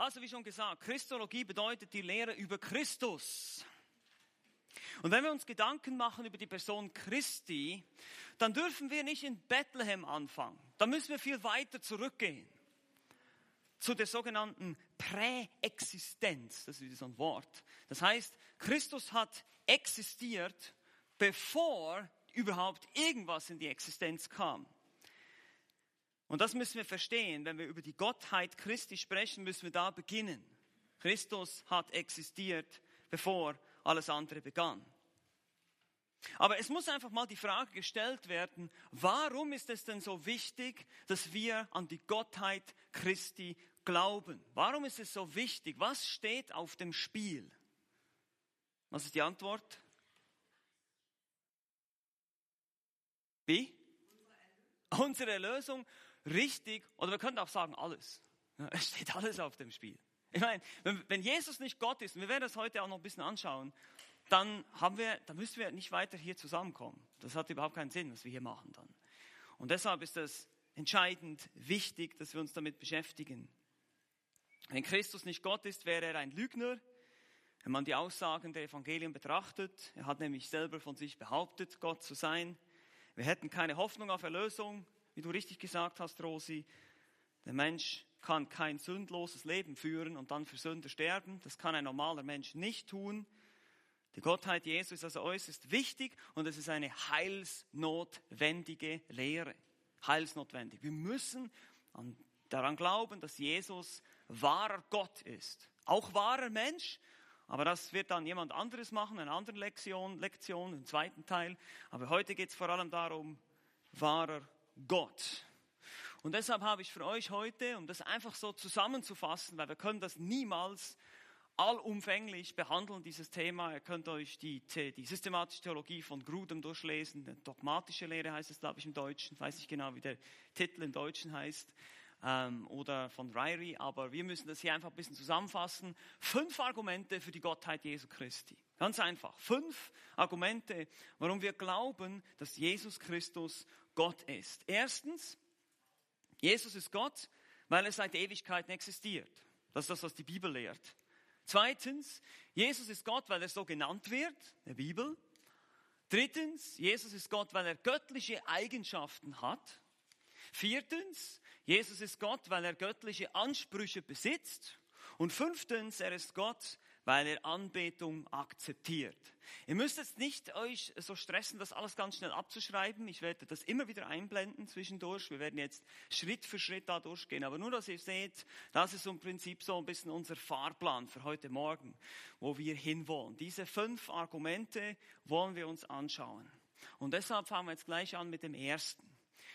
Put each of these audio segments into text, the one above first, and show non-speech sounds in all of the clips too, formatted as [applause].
Also wie schon gesagt, Christologie bedeutet die Lehre über Christus. Und wenn wir uns Gedanken machen über die Person Christi, dann dürfen wir nicht in Bethlehem anfangen. Da müssen wir viel weiter zurückgehen. Zu der sogenannten Präexistenz. Das ist so ein Wort. Das heißt, Christus hat existiert, bevor überhaupt irgendwas in die Existenz kam. Und das müssen wir verstehen. Wenn wir über die Gottheit Christi sprechen, müssen wir da beginnen. Christus hat existiert, bevor alles andere begann. Aber es muss einfach mal die Frage gestellt werden, warum ist es denn so wichtig, dass wir an die Gottheit Christi glauben? Warum ist es so wichtig? Was steht auf dem Spiel? Was ist die Antwort? Wie? Unsere Erlösung, richtig, oder wir könnten auch sagen alles. Es steht alles auf dem Spiel. Ich meine, wenn, wenn Jesus nicht Gott ist, und wir werden das heute auch noch ein bisschen anschauen, dann haben wir, dann müssen wir nicht weiter hier zusammenkommen. Das hat überhaupt keinen Sinn, was wir hier machen dann. Und deshalb ist es entscheidend wichtig, dass wir uns damit beschäftigen. Wenn Christus nicht Gott ist, wäre er ein Lügner. Wenn man die Aussagen der Evangelien betrachtet, er hat nämlich selber von sich behauptet, Gott zu sein. Wir hätten keine Hoffnung auf Erlösung, wie du richtig gesagt hast, Rosi. Der Mensch kann kein sündloses Leben führen und dann für Sünder sterben. Das kann ein normaler Mensch nicht tun. Die Gottheit Jesu ist also äußerst wichtig und es ist eine heilsnotwendige Lehre. Heilsnotwendig. Wir müssen daran glauben, dass Jesus wahrer Gott ist. Auch wahrer Mensch, aber das wird dann jemand anderes machen, eine andere Lektion, Lektion im zweiten Teil. Aber heute geht es vor allem darum, wahrer Gott. Und deshalb habe ich für euch heute, um das einfach so zusammenzufassen, weil wir können das niemals allumfänglich behandeln, dieses Thema. Ihr könnt euch die, die systematische Theologie von Grudem durchlesen, die dogmatische Lehre heißt es, glaube ich, im Deutschen. Ich weiß nicht genau, wie der Titel im Deutschen heißt. Ähm, oder von Ryrie, aber wir müssen das hier einfach ein bisschen zusammenfassen. Fünf Argumente für die Gottheit Jesu Christi. Ganz einfach. Fünf Argumente, warum wir glauben, dass Jesus Christus Gott ist. Erstens, Jesus ist Gott, weil er seit Ewigkeiten existiert. Das ist das, was die Bibel lehrt. Zweitens, Jesus ist Gott, weil er so genannt wird, der Bibel. Drittens, Jesus ist Gott, weil er göttliche Eigenschaften hat. Viertens, Jesus ist Gott, weil er göttliche Ansprüche besitzt. Und fünftens, er ist Gott, weil er Anbetung akzeptiert. Ihr müsst jetzt nicht euch so stressen, das alles ganz schnell abzuschreiben. Ich werde das immer wieder einblenden zwischendurch. Wir werden jetzt Schritt für Schritt da durchgehen. Aber nur, dass ihr seht, das ist im Prinzip so ein bisschen unser Fahrplan für heute Morgen, wo wir hinwollen. Diese fünf Argumente wollen wir uns anschauen. Und deshalb fangen wir jetzt gleich an mit dem ersten.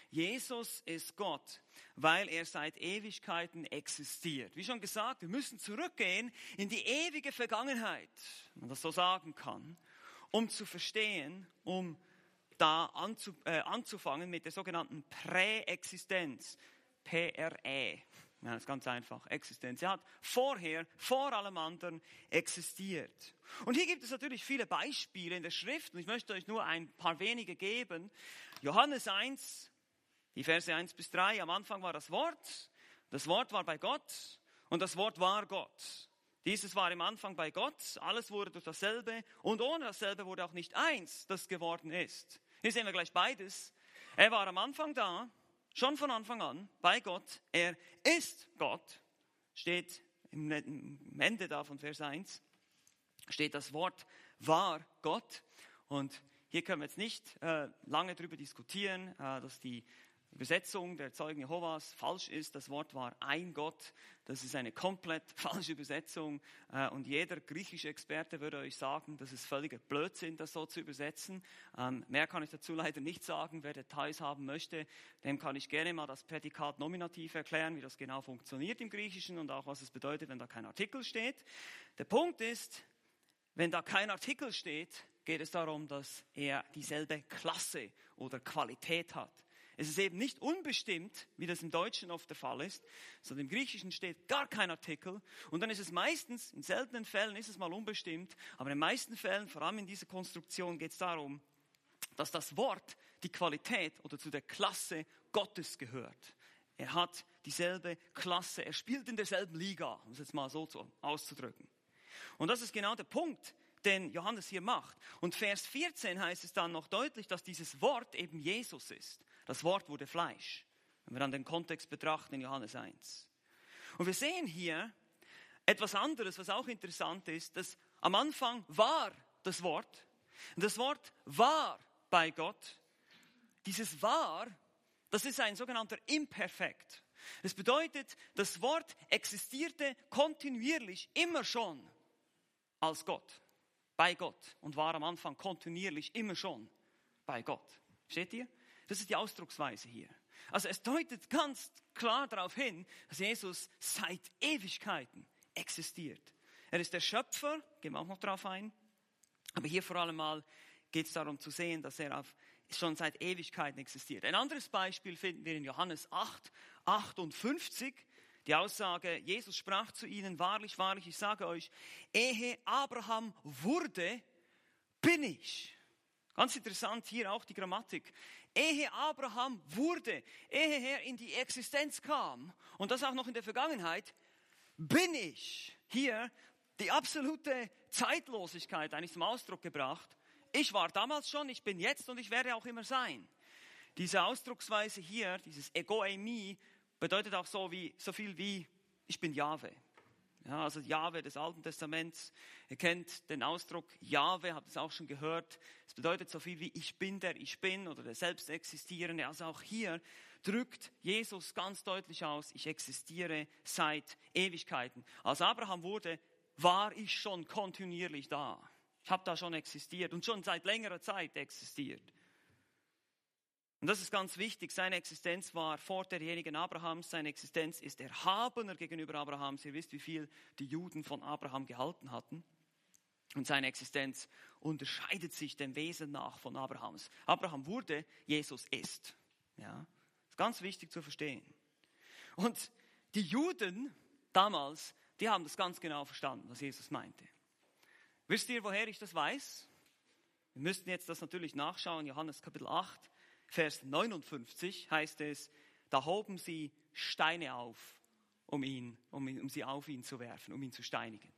Jesus ist Gott, weil er seit Ewigkeiten existiert. Wie schon gesagt, wir müssen zurückgehen in die ewige Vergangenheit, wenn man das so sagen kann, um zu verstehen, um da anzu, äh, anzufangen mit der sogenannten Präexistenz, PRE. Ja, das ist ganz einfach. Existenz. Er hat vorher, vor allem anderen, existiert. Und hier gibt es natürlich viele Beispiele in der Schrift und ich möchte euch nur ein paar wenige geben. Johannes 1, die Verse 1 bis 3, am Anfang war das Wort, das Wort war bei Gott und das Wort war Gott. Dieses war im Anfang bei Gott, alles wurde durch dasselbe und ohne dasselbe wurde auch nicht eins, das geworden ist. Hier sehen wir gleich beides. Er war am Anfang da, schon von Anfang an, bei Gott. Er ist Gott, steht im Ende da von Vers 1, steht das Wort war Gott. Und hier können wir jetzt nicht äh, lange darüber diskutieren, äh, dass die Übersetzung der Zeugen Jehovas falsch ist. Das Wort war ein Gott. Das ist eine komplett [laughs] falsche Übersetzung. Äh, und jeder griechische Experte würde euch sagen, das ist völliger Blödsinn, das so zu übersetzen. Ähm, mehr kann ich dazu leider nicht sagen. Wer Details haben möchte, dem kann ich gerne mal das Prädikat nominativ erklären, wie das genau funktioniert im Griechischen und auch was es bedeutet, wenn da kein Artikel steht. Der Punkt ist, wenn da kein Artikel steht, geht es darum, dass er dieselbe Klasse oder Qualität hat. Es ist eben nicht unbestimmt, wie das im Deutschen oft der Fall ist, sondern im Griechischen steht gar kein Artikel. Und dann ist es meistens, in seltenen Fällen ist es mal unbestimmt, aber in den meisten Fällen, vor allem in dieser Konstruktion, geht es darum, dass das Wort die Qualität oder zu der Klasse Gottes gehört. Er hat dieselbe Klasse. Er spielt in derselben Liga, um es jetzt mal so auszudrücken. Und das ist genau der Punkt, den Johannes hier macht. Und Vers 14 heißt es dann noch deutlich, dass dieses Wort eben Jesus ist. Das Wort wurde Fleisch. Wenn wir dann den Kontext betrachten in Johannes 1. Und wir sehen hier etwas anderes, was auch interessant ist, dass am Anfang war das Wort. Das Wort war bei Gott. Dieses war, das ist ein sogenannter Imperfekt. Das bedeutet, das Wort existierte kontinuierlich immer schon als Gott, bei Gott und war am Anfang kontinuierlich immer schon bei Gott. Steht ihr? Das ist die Ausdrucksweise hier. Also es deutet ganz klar darauf hin, dass Jesus seit Ewigkeiten existiert. Er ist der Schöpfer, gehen wir auch noch darauf ein. Aber hier vor allem mal geht es darum zu sehen, dass er auf, schon seit Ewigkeiten existiert. Ein anderes Beispiel finden wir in Johannes 8, 58. Die Aussage, Jesus sprach zu ihnen, wahrlich, wahrlich, ich sage euch, ehe Abraham wurde, bin ich. Ganz interessant hier auch die Grammatik. Ehe Abraham wurde, ehe er in die Existenz kam, und das auch noch in der Vergangenheit, bin ich. Hier die absolute Zeitlosigkeit eigentlich zum Ausdruck gebracht. Ich war damals schon, ich bin jetzt und ich werde auch immer sein. Diese Ausdrucksweise hier, dieses Ego-Eimi, bedeutet auch so, wie, so viel wie ich bin Jahwe. Ja, also Jahwe des Alten Testaments. Ihr kennt den Ausdruck Jahwe, habt es auch schon gehört. Es bedeutet so viel wie ich bin der ich bin oder der Selbstexistierende. Also auch hier drückt Jesus ganz deutlich aus, ich existiere seit Ewigkeiten. Als Abraham wurde, war ich schon kontinuierlich da. Ich habe da schon existiert und schon seit längerer Zeit existiert. Und das ist ganz wichtig. Seine Existenz war vor derjenigen Abrahams. Seine Existenz ist erhabener gegenüber Abrahams. Ihr wisst, wie viel die Juden von Abraham gehalten hatten. Und seine Existenz unterscheidet sich dem Wesen nach von Abrahams. Abraham wurde, Jesus ist. Ja, ist ganz wichtig zu verstehen. Und die Juden damals, die haben das ganz genau verstanden, was Jesus meinte. Wisst ihr, woher ich das weiß? Wir müssten jetzt das natürlich nachschauen, Johannes Kapitel 8, Vers 59 heißt es, da hoben sie Steine auf, um, ihn, um, um sie auf ihn zu werfen, um ihn zu steinigen.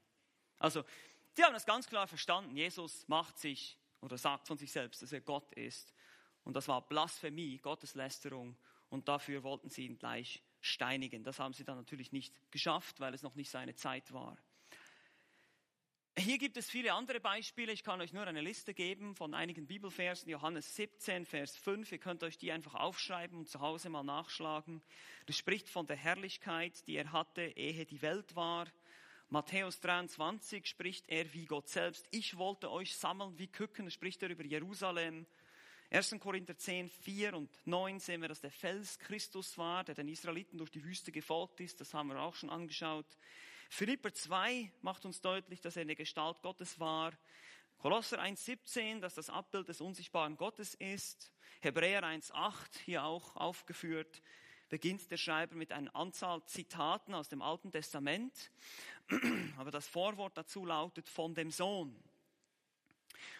Also, sie haben das ganz klar verstanden. Jesus macht sich oder sagt von sich selbst, dass er Gott ist. Und das war Blasphemie, Gotteslästerung. Und dafür wollten sie ihn gleich steinigen. Das haben sie dann natürlich nicht geschafft, weil es noch nicht seine Zeit war. Hier gibt es viele andere Beispiele. Ich kann euch nur eine Liste geben von einigen Bibelversen. Johannes 17, Vers 5. Ihr könnt euch die einfach aufschreiben und zu Hause mal nachschlagen. Das spricht von der Herrlichkeit, die er hatte, ehe die Welt war. Matthäus 23 spricht er wie Gott selbst. Ich wollte euch sammeln wie Küken, spricht er über Jerusalem. 1. Korinther 10, 4 und 9 sehen wir, dass der Fels Christus war, der den Israeliten durch die Wüste gefolgt ist. Das haben wir auch schon angeschaut. Philipper 2 macht uns deutlich, dass er in der Gestalt Gottes war. Kolosser 1,17, dass das Abbild des unsichtbaren Gottes ist. Hebräer 1,8, hier auch aufgeführt, beginnt der Schreiber mit einer Anzahl Zitaten aus dem Alten Testament. [clears throat] Aber das Vorwort dazu lautet von dem Sohn.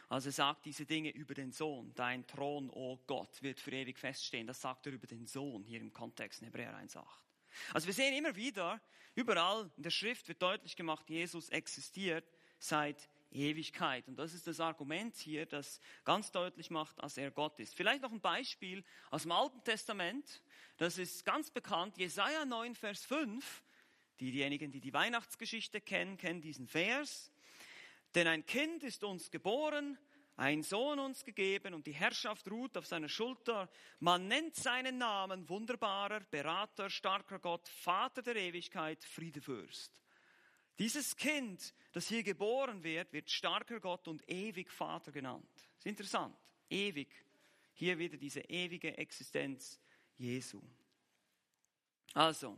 Also er sagt diese Dinge über den Sohn. Dein Thron, o oh Gott, wird für ewig feststehen. Das sagt er über den Sohn hier im Kontext in Hebräer 1,8. Also wir sehen immer wieder, überall in der Schrift wird deutlich gemacht, Jesus existiert seit Ewigkeit. Und das ist das Argument hier, das ganz deutlich macht, dass er Gott ist. Vielleicht noch ein Beispiel aus dem Alten Testament. Das ist ganz bekannt. Jesaja 9, Vers 5. Diejenigen, die die Weihnachtsgeschichte kennen, kennen diesen Vers. Denn ein Kind ist uns geboren, ein Sohn uns gegeben und die Herrschaft ruht auf seiner Schulter. Man nennt seinen Namen wunderbarer, Berater, starker Gott, Vater der Ewigkeit, Friedefürst. Dieses Kind, das hier geboren wird, wird starker Gott und ewig Vater genannt. Das ist interessant. Ewig. Hier wieder diese ewige Existenz Jesu. Also,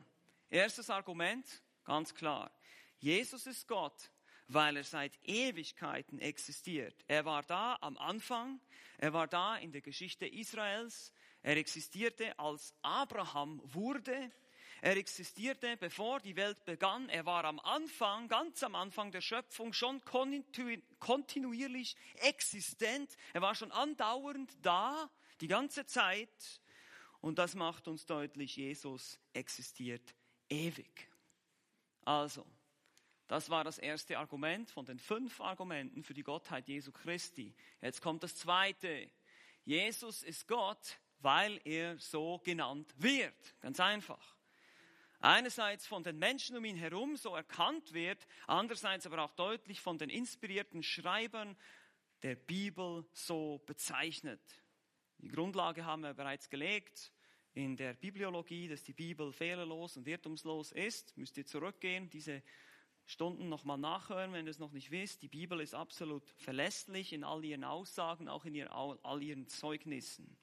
erstes Argument, ganz klar. Jesus ist Gott, weil er seit Ewigkeiten existiert. Er war da am Anfang, er war da in der Geschichte Israels, er existierte als Abraham wurde, er existierte bevor die Welt begann, er war am Anfang, ganz am Anfang der Schöpfung schon kontinuierlich existent, er war schon andauernd da, die ganze Zeit Und das macht uns deutlich, Jesus existiert ewig. Also, das war das erste Argument von den fünf Argumenten für die Gottheit Jesu Christi. Jetzt kommt das zweite. Jesus ist Gott, weil er so genannt wird. Ganz einfach. Einerseits von den Menschen um ihn herum so erkannt wird, andererseits aber auch deutlich von den inspirierten Schreibern der Bibel so bezeichnet. Die Grundlage haben wir bereits gelegt in der Bibliologie, dass die Bibel fehlerlos und irrtumslos ist. Müsst ihr zurückgehen, diese Stunden nochmal nachhören, wenn ihr es noch nicht wisst. Die Bibel ist absolut verlässlich in all ihren Aussagen, auch in ihr, all ihren Zeugnissen.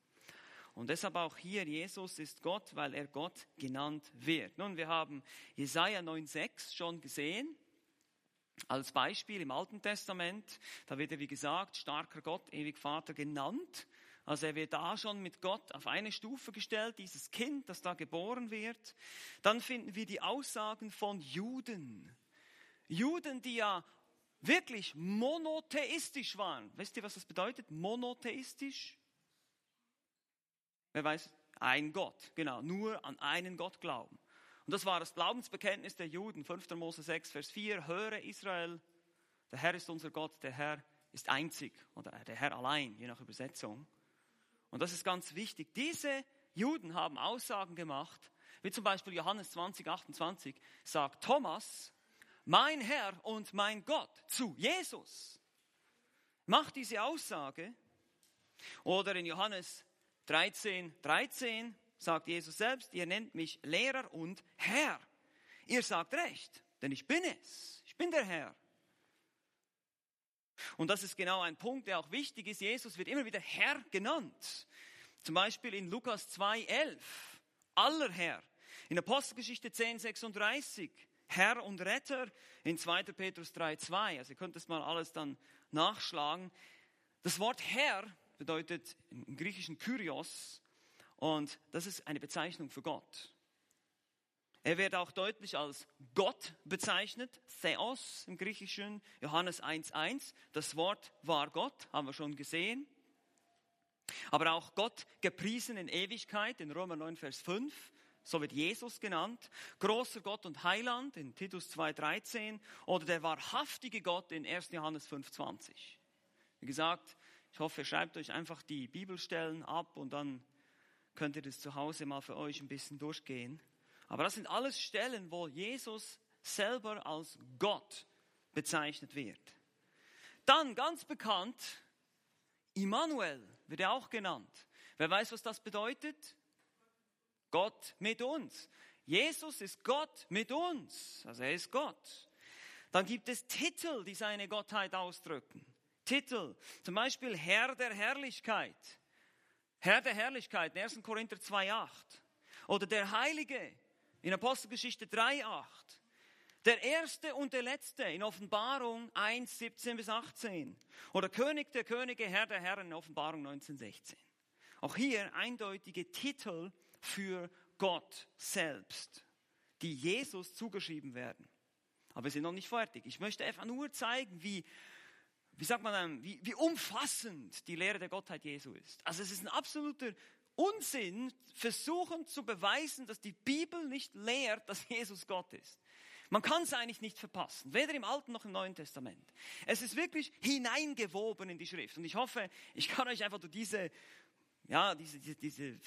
Und deshalb auch hier, Jesus ist Gott, weil er Gott genannt wird. Nun, wir haben Jesaja 9,6 schon gesehen. Als Beispiel im Alten Testament, da wird er, wie gesagt, starker Gott, ewig Vater genannt. Also er wird da schon mit Gott auf eine Stufe gestellt, dieses Kind, das da geboren wird. Dann finden wir die Aussagen von Juden. Juden, die ja wirklich monotheistisch waren. Wisst ihr, was das bedeutet? Monotheistisch? Wer weiß? Ein Gott, genau, nur an einen Gott glauben. Und das war das Glaubensbekenntnis der Juden, 5. Mose 6, Vers 4, höre Israel, der Herr ist unser Gott, der Herr ist einzig oder der Herr allein, je nach Übersetzung. Und das ist ganz wichtig. Diese Juden haben Aussagen gemacht, wie zum Beispiel Johannes 20, 28 sagt Thomas, mein Herr und mein Gott zu Jesus. Macht diese Aussage. Oder in Johannes 13, 13 sagt Jesus selbst, ihr nennt mich Lehrer und Herr. Ihr sagt recht, denn ich bin es. Ich bin der Herr. Und das ist genau ein Punkt, der auch wichtig ist. Jesus wird immer wieder Herr genannt. Zum Beispiel in Lukas 2, 11. Aller Herr. In Apostelgeschichte 10, 36. Herr und Retter. In 2. Petrus 3, 2. Also ihr könnt das mal alles dann nachschlagen. Das Wort Herr bedeutet im Griechischen Kyrios und das ist eine Bezeichnung für Gott. Er wird auch deutlich als Gott bezeichnet, Theos im Griechischen, Johannes 1.1. Das Wort war Gott, haben wir schon gesehen. Aber auch Gott gepriesen in Ewigkeit in Römer 9, Vers 5. So wird Jesus genannt. Großer Gott und Heiland in Titus 2.13. Oder der wahrhaftige Gott in 1. Johannes 5.20. Wie gesagt, ich hoffe, ihr schreibt euch einfach die Bibelstellen ab und dann könnt ihr das zu Hause mal für euch ein bisschen durchgehen. Aber das sind alles Stellen, wo Jesus selber als Gott bezeichnet wird. Dann ganz bekannt, Immanuel wird er auch genannt. Wer weiß, was das bedeutet? Gott mit uns. Jesus ist Gott mit uns. Also er ist Gott. Dann gibt es Titel, die seine Gottheit ausdrücken. Titel. Zum Beispiel Herr der Herrlichkeit. Herr der Herrlichkeit, 1. Korinther 2,8. Oder der Heilige in Apostelgeschichte 3,8. Der Erste und der Letzte in Offenbarung 1, 17 bis 18. Oder König der Könige, Herr der Herren in Offenbarung 19, 16. Auch hier eindeutige Titel für Gott selbst, die Jesus zugeschrieben werden. Aber wir sind noch nicht fertig. Ich möchte einfach nur zeigen, wie wie sagt man, wie, wie umfassend die Lehre der Gottheit Jesu ist. Also es ist ein absoluter Unsinn, versuchen zu beweisen, dass die Bibel nicht lehrt, dass Jesus Gott ist. Man kann es eigentlich nicht verpassen, weder im Alten noch im Neuen Testament. Es ist wirklich hineingewoben in die Schrift. Und ich hoffe, ich kann euch einfach durch diese, ja, diese, diese, diese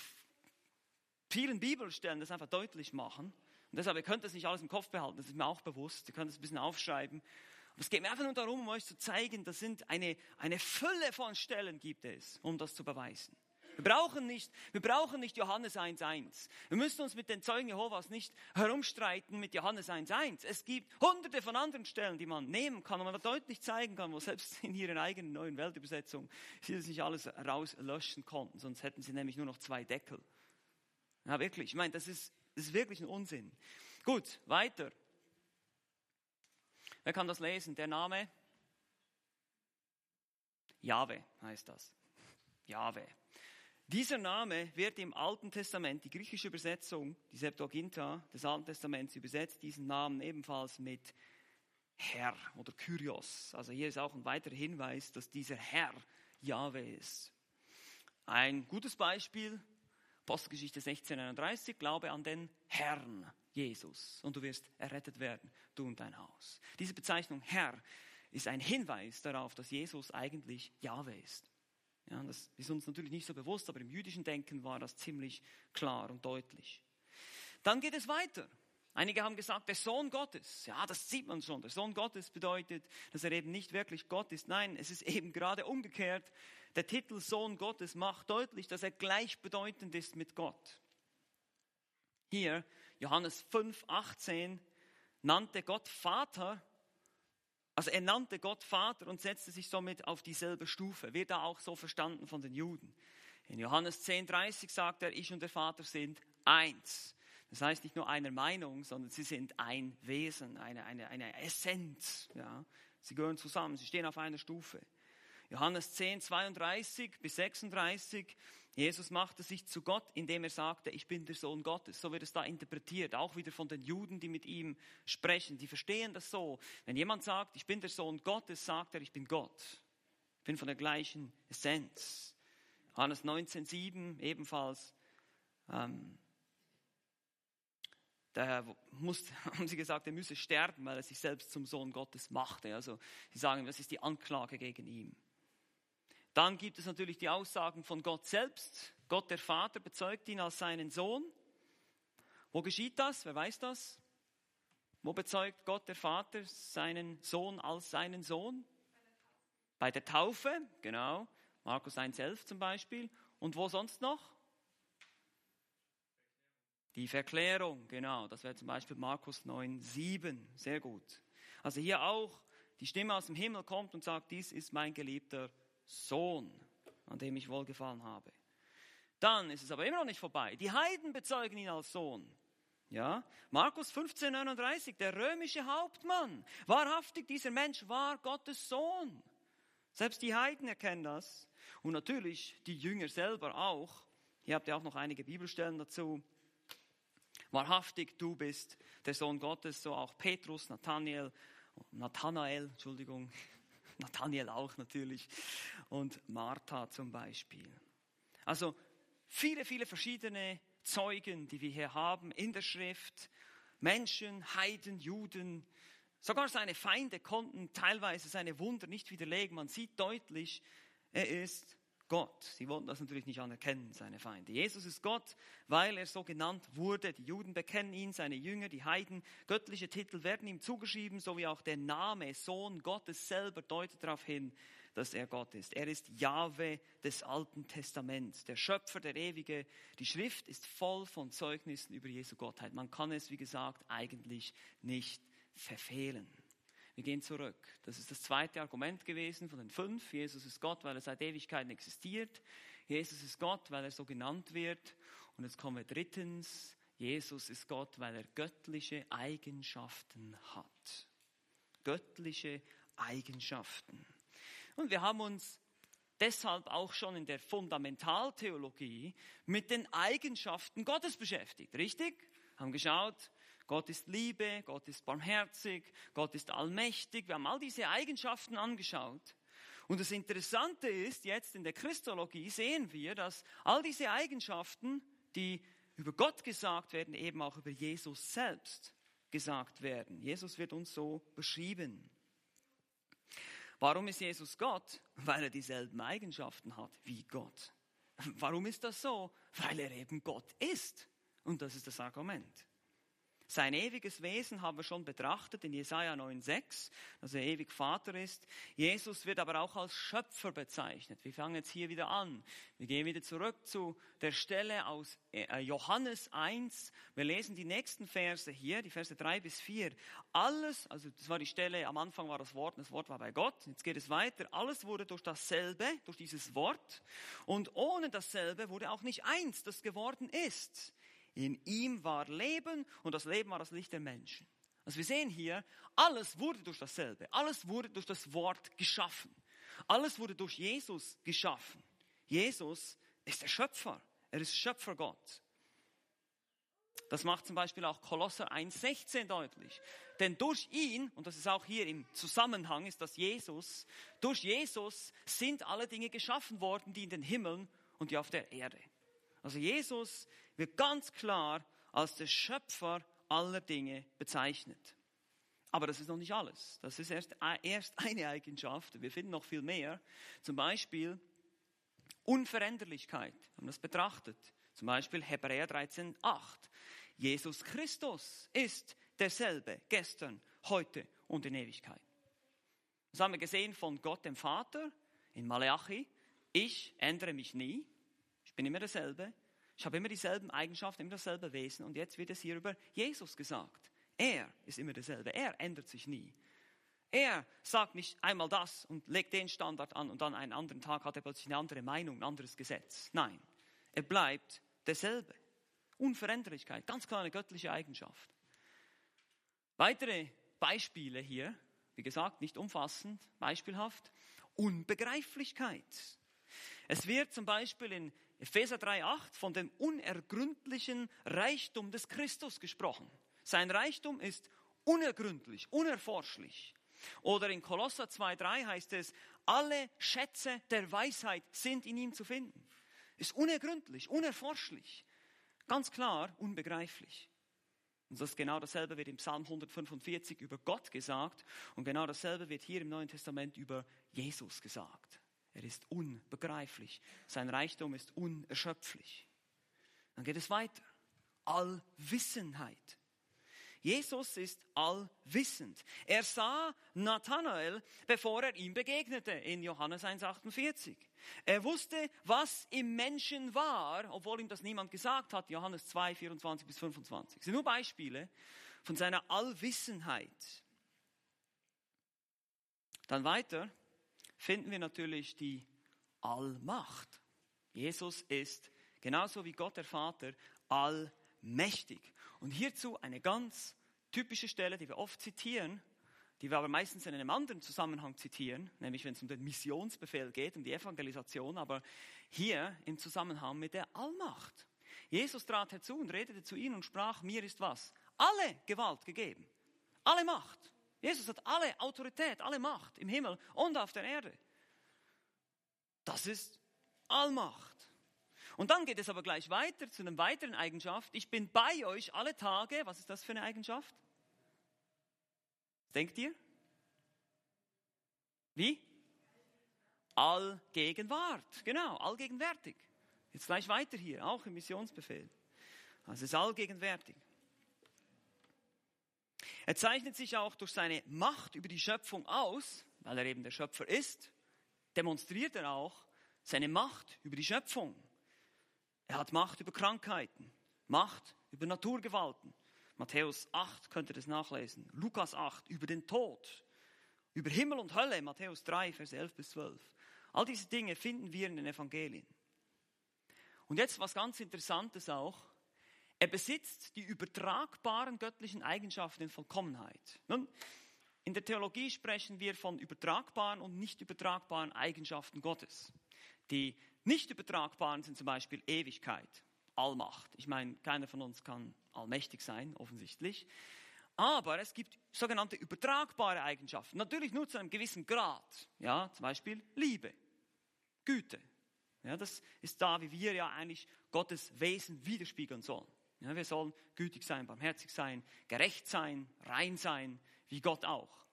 vielen Bibelstellen das einfach deutlich machen. Und deshalb, ihr könnt das nicht alles im Kopf behalten, das ist mir auch bewusst. Ihr könnt es ein bisschen aufschreiben. Es geht mir einfach nur darum, um euch zu zeigen, das sind eine, eine Fülle von Stellen gibt es, um das zu beweisen. Wir brauchen nicht, wir brauchen nicht Johannes 1.1. Wir müssen uns mit den Zeugen Jehovas nicht herumstreiten mit Johannes 1.1. Es gibt hunderte von anderen Stellen, die man nehmen kann und man deutlich zeigen kann, wo selbst in ihren eigenen neuen Weltübersetzungen sie das nicht alles rauslöschen konnten, sonst hätten sie nämlich nur noch zwei Deckel. Ja, wirklich. Ich meine, das ist, das ist wirklich ein Unsinn. Gut, weiter. Wer kann das lesen? Der Name? Jahwe heißt das. Jahwe. Dieser Name wird im Alten Testament, die griechische Übersetzung, die Septuaginta des Alten Testaments übersetzt diesen Namen ebenfalls mit Herr oder Kyrios. Also hier ist auch ein weiterer Hinweis, dass dieser Herr Jahwe ist. Ein gutes Beispiel, Apostelgeschichte 1631, glaube an den Herrn Jesus und du wirst errettet werden, du und dein Haus. Diese Bezeichnung Herr ist ein Hinweis darauf, dass Jesus eigentlich Jahwe ist. Ja, das ist uns natürlich nicht so bewusst, aber im jüdischen Denken war das ziemlich klar und deutlich. Dann geht es weiter. Einige haben gesagt, der Sohn Gottes. Ja, das sieht man schon. Der Sohn Gottes bedeutet, dass er eben nicht wirklich Gott ist. Nein, es ist eben gerade umgekehrt. Der Titel Sohn Gottes macht deutlich, dass er gleichbedeutend ist mit Gott. Hier, Johannes 5, 18, nannte Gott Vater also er nannte Gott Vater und setzte sich somit auf dieselbe Stufe. Wird da auch so verstanden von den Juden. In Johannes 10,30 sagt er, ich und der Vater sind eins. Das heißt nicht nur einer Meinung, sondern sie sind ein Wesen, eine, eine, eine Essenz. Ja. Sie gehören zusammen, sie stehen auf einer Stufe. Johannes 10, 32 bis 36 Jesus machte sich zu Gott, indem er sagte, ich bin der Sohn Gottes. So wird es da interpretiert, auch wieder von den Juden, die mit ihm sprechen. Die verstehen das so. Wenn jemand sagt, ich bin der Sohn Gottes, sagt er, ich bin Gott. Ich bin von der gleichen Essenz. Johannes 19,7 ebenfalls. Ähm, daher musste, [laughs] haben sie gesagt, er müsse sterben, weil er sich selbst zum Sohn Gottes machte. Also sie sagen, das ist die Anklage gegen ihn. Dann gibt es natürlich die Aussagen von Gott selbst. Gott der Vater bezeugt ihn als seinen Sohn. Wo geschieht das? Wer weiß das? Wo bezeugt Gott der Vater seinen Sohn als seinen Sohn? Bei der Taufe, genau. Markus 1,11 zum Beispiel. Und wo sonst noch? Die Verklärung, genau. Das wäre zum Beispiel Markus 9,7. Sehr gut. Also hier auch die Stimme aus dem Himmel kommt und sagt, dies ist mein geliebter Sohn, an dem ich wohlgefallen habe. Dann ist es aber immer noch nicht vorbei. Die Heiden bezeugen ihn als Sohn. Ja, Markus 15, 39, der römische Hauptmann. Wahrhaftig, dieser Mensch war Gottes Sohn. Selbst die Heiden erkennen das. Und natürlich die Jünger selber auch. Hier habt ihr auch noch einige Bibelstellen dazu. Wahrhaftig, du bist der Sohn Gottes, so auch Petrus, Nathanael, Nathanael, Entschuldigung, [laughs] Nathanael auch natürlich und Martha zum Beispiel. Also viele, viele verschiedene Zeugen, die wir hier haben in der Schrift. Menschen, Heiden, Juden, sogar seine Feinde konnten teilweise seine Wunder nicht widerlegen. Man sieht deutlich, er ist Gott. Sie wollten das natürlich nicht anerkennen, seine Feinde. Jesus ist Gott, weil er so genannt wurde. Die Juden bekennen ihn, seine Jünger, die Heiden. Göttliche Titel werden ihm zugeschrieben, so wie auch der Name Sohn Gottes selber deutet darauf hin, dass er Gott ist. Er ist Jahwe des Alten Testaments, der Schöpfer, der Ewige. Die Schrift ist voll von Zeugnissen über Jesu Gottheit. Man kann es, wie gesagt, eigentlich nicht verfehlen. Wir gehen zurück. Das ist das zweite Argument gewesen von den fünf. Jesus ist Gott, weil er seit Ewigkeiten existiert. Jesus ist Gott, weil er so genannt wird. Und jetzt kommen wir drittens. Jesus ist Gott, weil er göttliche Eigenschaften hat. Göttliche Eigenschaften. Und wir haben uns deshalb auch schon in der Fundamentaltheologie mit den Eigenschaften Gottes beschäftigt, richtig? Haben geschaut, Gott ist Liebe, Gott ist barmherzig, Gott ist allmächtig. Wir haben all diese Eigenschaften angeschaut. Und das Interessante ist, jetzt in der Christologie sehen wir, dass all diese Eigenschaften, die über Gott gesagt werden, eben auch über Jesus selbst gesagt werden. Jesus wird uns so beschrieben. Warum ist Jesus Gott? Weil er dieselben Eigenschaften hat wie Gott. Warum ist das so? Weil er eben Gott ist. Und das ist das Argument. Sein ewiges Wesen haben wir schon betrachtet in Jesaja 9,6, dass er ewig Vater ist. Jesus wird aber auch als Schöpfer bezeichnet. Wir fangen jetzt hier wieder an. Wir gehen wieder zurück zu der Stelle aus äh, Johannes 1. Wir lesen die nächsten Verse hier, die Verse 3 bis 4. Alles, also das war die Stelle, am Anfang war das Wort, das Wort war bei Gott. Jetzt geht es weiter. Alles wurde durch dasselbe, durch dieses Wort. Und ohne dasselbe wurde auch nicht eins, das geworden ist. In ihm war Leben und das Leben war das Licht der Menschen. Also wir sehen hier, alles wurde durch dasselbe. Alles wurde durch das Wort geschaffen. Alles wurde durch Jesus geschaffen. Jesus ist der Schöpfer. Er ist Schöpfergott. Das macht zum Beispiel auch Kolosser 1,16 deutlich. Denn durch ihn, und das ist auch hier im Zusammenhang, ist das Jesus, durch Jesus sind alle Dinge geschaffen worden, die in den Himmeln und die auf der Erde. Also Jesus wird ganz klar als der Schöpfer aller Dinge bezeichnet. Aber das ist noch nicht alles. Das ist erst, erst eine Eigenschaft. Wir finden noch viel mehr. Zum Beispiel Unveränderlichkeit. Wir haben das betrachtet. Zum Beispiel Hebräer 13, 8. Jesus Christus ist derselbe gestern, heute und in Ewigkeit. Das haben wir gesehen von Gott dem Vater in Maleachi. Ich ändere mich nie. Bin immer derselbe. Ich habe immer dieselben Eigenschaften, immer dasselbe Wesen. Und jetzt wird es hier über Jesus gesagt. Er ist immer derselbe. Er ändert sich nie. Er sagt nicht einmal das und legt den Standard an und dann einen anderen Tag hat er plötzlich eine andere Meinung, ein anderes Gesetz. Nein, er bleibt derselbe. Unveränderlichkeit, ganz klar eine göttliche Eigenschaft. Weitere Beispiele hier, wie gesagt, nicht umfassend, beispielhaft. Unbegreiflichkeit. Es wird zum Beispiel in Epheser 3,8 von dem unergründlichen Reichtum des Christus gesprochen. Sein Reichtum ist unergründlich, unerforschlich. Oder in Kolosser 2,3 heißt es, alle Schätze der Weisheit sind in ihm zu finden. Ist unergründlich, unerforschlich. Ganz klar, unbegreiflich. Und das genau dasselbe wird im Psalm 145 über Gott gesagt und genau dasselbe wird hier im Neuen Testament über Jesus gesagt. Er ist unbegreiflich. Sein Reichtum ist unerschöpflich. Dann geht es weiter. Allwissenheit. Jesus ist allwissend. Er sah Nathanael, bevor er ihm begegnete, in Johannes 1,48. Er wusste, was im Menschen war, obwohl ihm das niemand gesagt hat, Johannes 2, 24 bis 25. Das sind nur Beispiele von seiner Allwissenheit. Dann weiter finden wir natürlich die Allmacht. Jesus ist, genauso wie Gott der Vater, allmächtig. Und hierzu eine ganz typische Stelle, die wir oft zitieren, die wir aber meistens in einem anderen Zusammenhang zitieren, nämlich wenn es um den Missionsbefehl geht, um die Evangelisation, aber hier im Zusammenhang mit der Allmacht. Jesus trat herzu und redete zu ihnen und sprach, mir ist was? Alle Gewalt gegeben. Alle Macht. Jesus hat alle Autorität, alle Macht im Himmel und auf der Erde. Das ist Allmacht. Und dann geht es aber gleich weiter zu einer weiteren Eigenschaft. Ich bin bei euch alle Tage. Was ist das für eine Eigenschaft? Denkt ihr? Wie? Allgegenwart. Genau, allgegenwärtig. Jetzt gleich weiter hier, auch im Missionsbefehl. Also es ist allgegenwärtig. Er zeichnet sich auch durch seine Macht über die Schöpfung aus, weil er eben der Schöpfer ist, demonstriert er auch seine Macht über die Schöpfung. Er hat Macht über Krankheiten, Macht über Naturgewalten. Matthäus 8 könnt ihr das nachlesen. Lukas 8 über den Tod, über Himmel und Hölle, Matthäus 3, Vers 11 bis 12. All diese Dinge finden wir in den Evangelien. Und jetzt was ganz Interessantes auch. Er besitzt die übertragbaren göttlichen Eigenschaften in Vollkommenheit. Nun, in der Theologie sprechen wir von übertragbaren und nicht übertragbaren Eigenschaften Gottes. Die nicht übertragbaren sind zum Beispiel Ewigkeit, Allmacht. Ich meine, keiner von uns kann allmächtig sein, offensichtlich. Aber es gibt sogenannte übertragbare Eigenschaften. Natürlich nur zu einem gewissen Grad. Ja, zum Beispiel Liebe, Güte. Ja, das ist da, wie wir ja eigentlich Gottes Wesen widerspiegeln sollen. Ja, wir sollen gütig sein, barmherzig sein, gerecht sein, rein sein, wie Gott auch.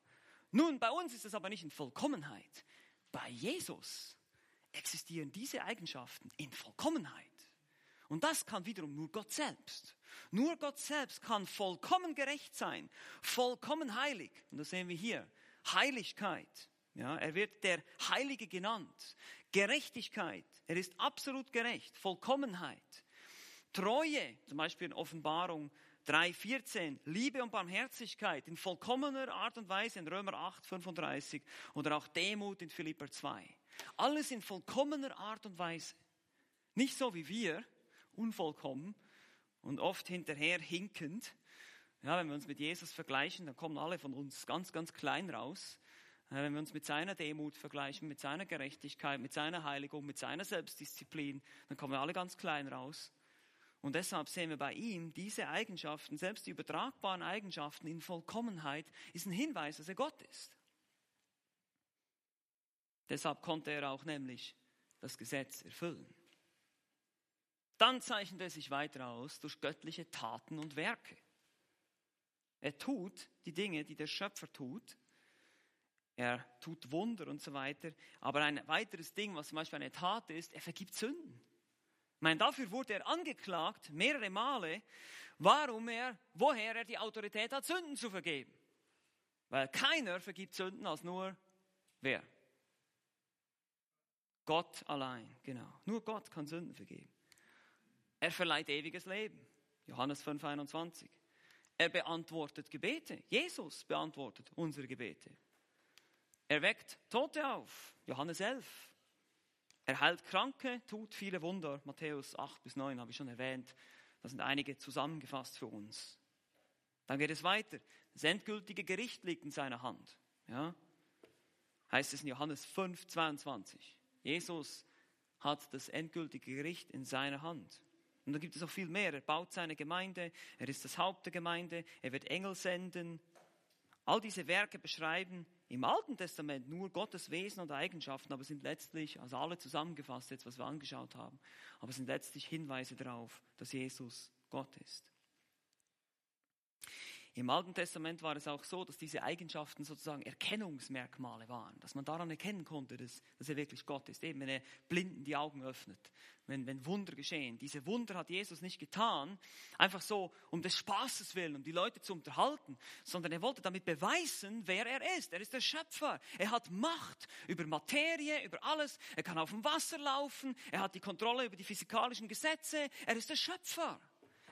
Nun, bei uns ist es aber nicht in Vollkommenheit. Bei Jesus existieren diese Eigenschaften in Vollkommenheit. Und das kann wiederum nur Gott selbst. Nur Gott selbst kann vollkommen gerecht sein, vollkommen heilig. Und das sehen wir hier. Heiligkeit. Ja, er wird der Heilige genannt. Gerechtigkeit. Er ist absolut gerecht. Vollkommenheit. Treue. Zum Beispiel in Offenbarung 3,14. Liebe und Barmherzigkeit in vollkommener Art und Weise in Römer 8, 35. Oder auch Demut in Philipper 2. Alles in vollkommener Art und Weise. Nicht so wie wir, unvollkommen und oft hinterher hinkend. Ja, wenn wir uns mit Jesus vergleichen, dann kommen alle von uns ganz, ganz klein raus. Wenn wir uns mit seiner Demut vergleichen, mit seiner Gerechtigkeit, mit seiner Heiligung, mit seiner Selbstdisziplin, dann kommen wir alle ganz klein raus. Und deshalb sehen wir bei ihm diese Eigenschaften, selbst die übertragbaren Eigenschaften in Vollkommenheit, ist ein Hinweis, dass er Gott ist. Deshalb konnte er auch nämlich das Gesetz erfüllen. Dann zeichnet er sich weiter aus durch göttliche Taten und Werke. Er tut die Dinge, die der Schöpfer tut. Er tut Wunder und so weiter. Aber ein weiteres Ding, was zum Beispiel eine Tat ist, er vergibt Sünden. Meine, dafür wurde er angeklagt, mehrere Male, warum er, woher er die Autorität hat, Sünden zu vergeben. Weil keiner vergibt Sünden als nur wer? Gott allein, genau. Nur Gott kann Sünden vergeben. Er verleiht ewiges Leben. Johannes 5, 21. Er beantwortet Gebete. Jesus beantwortet unsere Gebete. Er weckt Tote auf. Johannes 11. Er heilt Kranke, tut viele Wunder. Matthäus 8 bis 9 habe ich schon erwähnt. Da sind einige zusammengefasst für uns. Dann geht es weiter. Das endgültige Gericht liegt in seiner Hand. Ja? Heißt es in Johannes 5, 22. Jesus hat das endgültige Gericht in seiner Hand. Und dann gibt es auch viel mehr. Er baut seine Gemeinde, er ist das Haupt der Gemeinde, er wird Engel senden. All diese Werke beschreiben im Alten Testament nur Gottes Wesen und Eigenschaften, aber sind letztlich, also alle zusammengefasst, jetzt was wir angeschaut haben, aber sind letztlich Hinweise darauf, dass Jesus Gott ist. Im Alten Testament war es auch so, dass diese Eigenschaften sozusagen Erkennungsmerkmale waren, dass man daran erkennen konnte, dass, dass er wirklich Gott ist. Eben, wenn er Blinden die Augen öffnet, wenn, wenn Wunder geschehen. Diese Wunder hat Jesus nicht getan, einfach so um des Spaßes willen, um die Leute zu unterhalten, sondern er wollte damit beweisen, wer er ist. Er ist der Schöpfer. Er hat Macht über Materie, über alles. Er kann auf dem Wasser laufen. Er hat die Kontrolle über die physikalischen Gesetze. Er ist der Schöpfer.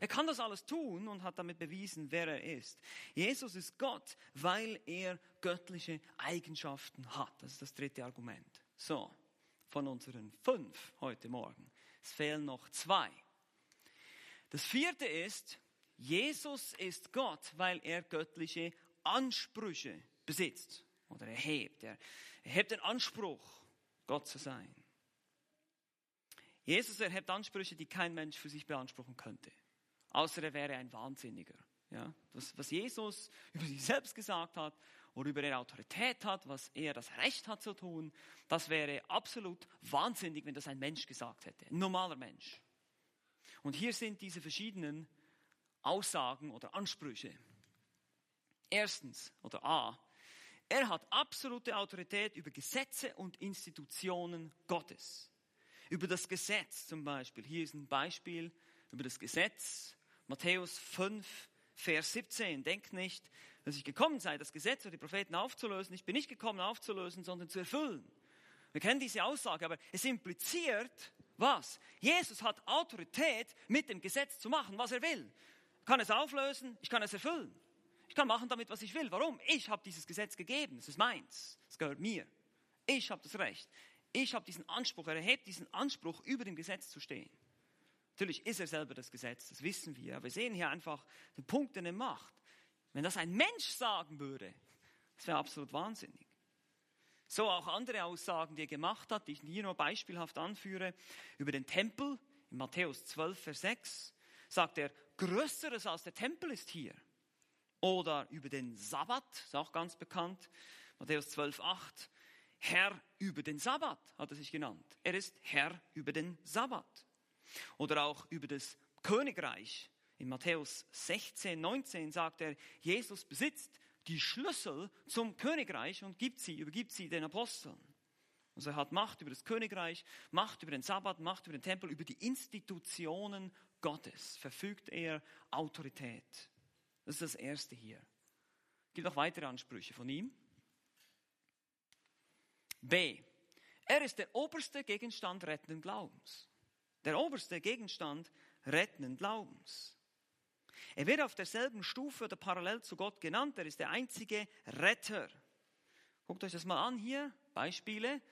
Er kann das alles tun und hat damit bewiesen, wer er ist. Jesus ist Gott, weil er göttliche Eigenschaften hat. Das ist das dritte Argument. So, von unseren fünf heute Morgen. Es fehlen noch zwei. Das vierte ist, Jesus ist Gott, weil er göttliche Ansprüche besitzt oder erhebt. Er erhebt den Anspruch, Gott zu sein. Jesus erhebt Ansprüche, die kein Mensch für sich beanspruchen könnte außer er wäre ein Wahnsinniger. Ja, das, was Jesus über sich selbst gesagt hat, worüber er Autorität hat, was er das Recht hat zu tun, das wäre absolut wahnsinnig, wenn das ein Mensch gesagt hätte, ein normaler Mensch. Und hier sind diese verschiedenen Aussagen oder Ansprüche. Erstens oder A, er hat absolute Autorität über Gesetze und Institutionen Gottes. Über das Gesetz zum Beispiel. Hier ist ein Beispiel über das Gesetz Matthäus 5, Vers 17. Denkt nicht, dass ich gekommen sei, das Gesetz oder die Propheten aufzulösen. Ich bin nicht gekommen aufzulösen, sondern zu erfüllen. Wir kennen diese Aussage, aber es impliziert, was? Jesus hat Autorität, mit dem Gesetz zu machen, was er will. Ich kann es auflösen, ich kann es erfüllen. Ich kann machen damit, was ich will. Warum? Ich habe dieses Gesetz gegeben. Es ist meins. Es gehört mir. Ich habe das Recht. Ich habe diesen Anspruch. Er erhebt diesen Anspruch, über dem Gesetz zu stehen. Natürlich ist er selber das Gesetz, das wissen wir. Aber wir sehen hier einfach den Punkt, den er macht. Wenn das ein Mensch sagen würde, das wäre absolut wahnsinnig. So auch andere Aussagen, die er gemacht hat, die ich hier nur beispielhaft anführe, über den Tempel, in Matthäus 12, Vers 6, sagt er, Größeres als der Tempel ist hier. Oder über den Sabbat, ist auch ganz bekannt, Matthäus 12, 8, Herr über den Sabbat hat er sich genannt. Er ist Herr über den Sabbat. Oder auch über das Königreich. In Matthäus 16, 19 sagt er, Jesus besitzt die Schlüssel zum Königreich und gibt sie, übergibt sie den Aposteln. Also er hat Macht über das Königreich, Macht über den Sabbat, Macht über den Tempel, über die Institutionen Gottes verfügt er Autorität. Das ist das Erste hier. Es gibt auch weitere Ansprüche von ihm. B. Er ist der oberste Gegenstand rettenden Glaubens der oberste Gegenstand rettenden Glaubens. Er wird auf derselben Stufe oder parallel zu Gott genannt. Er ist der einzige Retter. Guckt euch das mal an hier. Beispiele.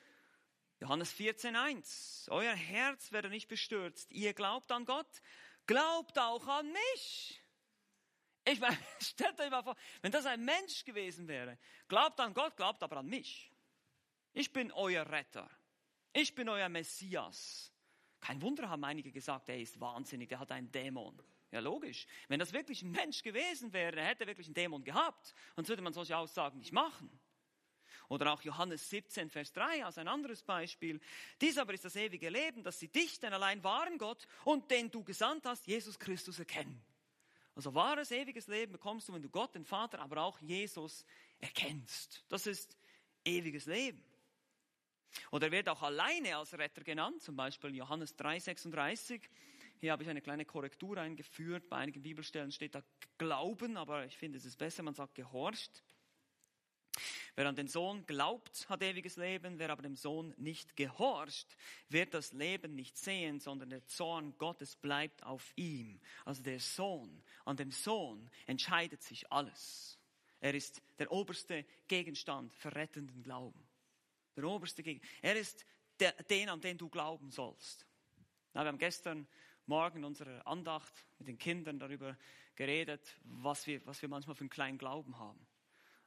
Johannes 14.1. Euer Herz werde nicht bestürzt. Ihr glaubt an Gott. Glaubt auch an mich. Ich meine, [laughs] stellt euch mal vor, wenn das ein Mensch gewesen wäre. Glaubt an Gott, glaubt aber an mich. Ich bin euer Retter. Ich bin euer Messias. Kein Wunder haben einige gesagt, er ist wahnsinnig, der hat einen Dämon. Ja, logisch. Wenn das wirklich ein Mensch gewesen wäre, dann hätte er wirklich einen Dämon gehabt. Sonst würde man solche Aussagen nicht machen. Oder auch Johannes 17, Vers 3 als ein anderes Beispiel. Dies aber ist das ewige Leben, dass sie dich, den allein wahren Gott und den du gesandt hast, Jesus Christus erkennen. Also wahres, ewiges Leben bekommst du, wenn du Gott, den Vater, aber auch Jesus erkennst. Das ist ewiges Leben. Oder er wird auch alleine als Retter genannt, zum Beispiel Johannes 3, 36. Hier habe ich eine kleine Korrektur eingeführt. Bei einigen Bibelstellen steht da Glauben, aber ich finde es ist besser, man sagt gehorcht. Wer an den Sohn glaubt, hat ewiges Leben. Wer aber dem Sohn nicht gehorcht, wird das Leben nicht sehen, sondern der Zorn Gottes bleibt auf ihm. Also der Sohn, an dem Sohn entscheidet sich alles. Er ist der oberste Gegenstand für rettenden Glauben. Der oberste Gegenstand. Er ist der, den, an den du glauben sollst. Na, wir haben gestern Morgen in unserer Andacht mit den Kindern darüber geredet, was wir, was wir manchmal für einen kleinen Glauben haben.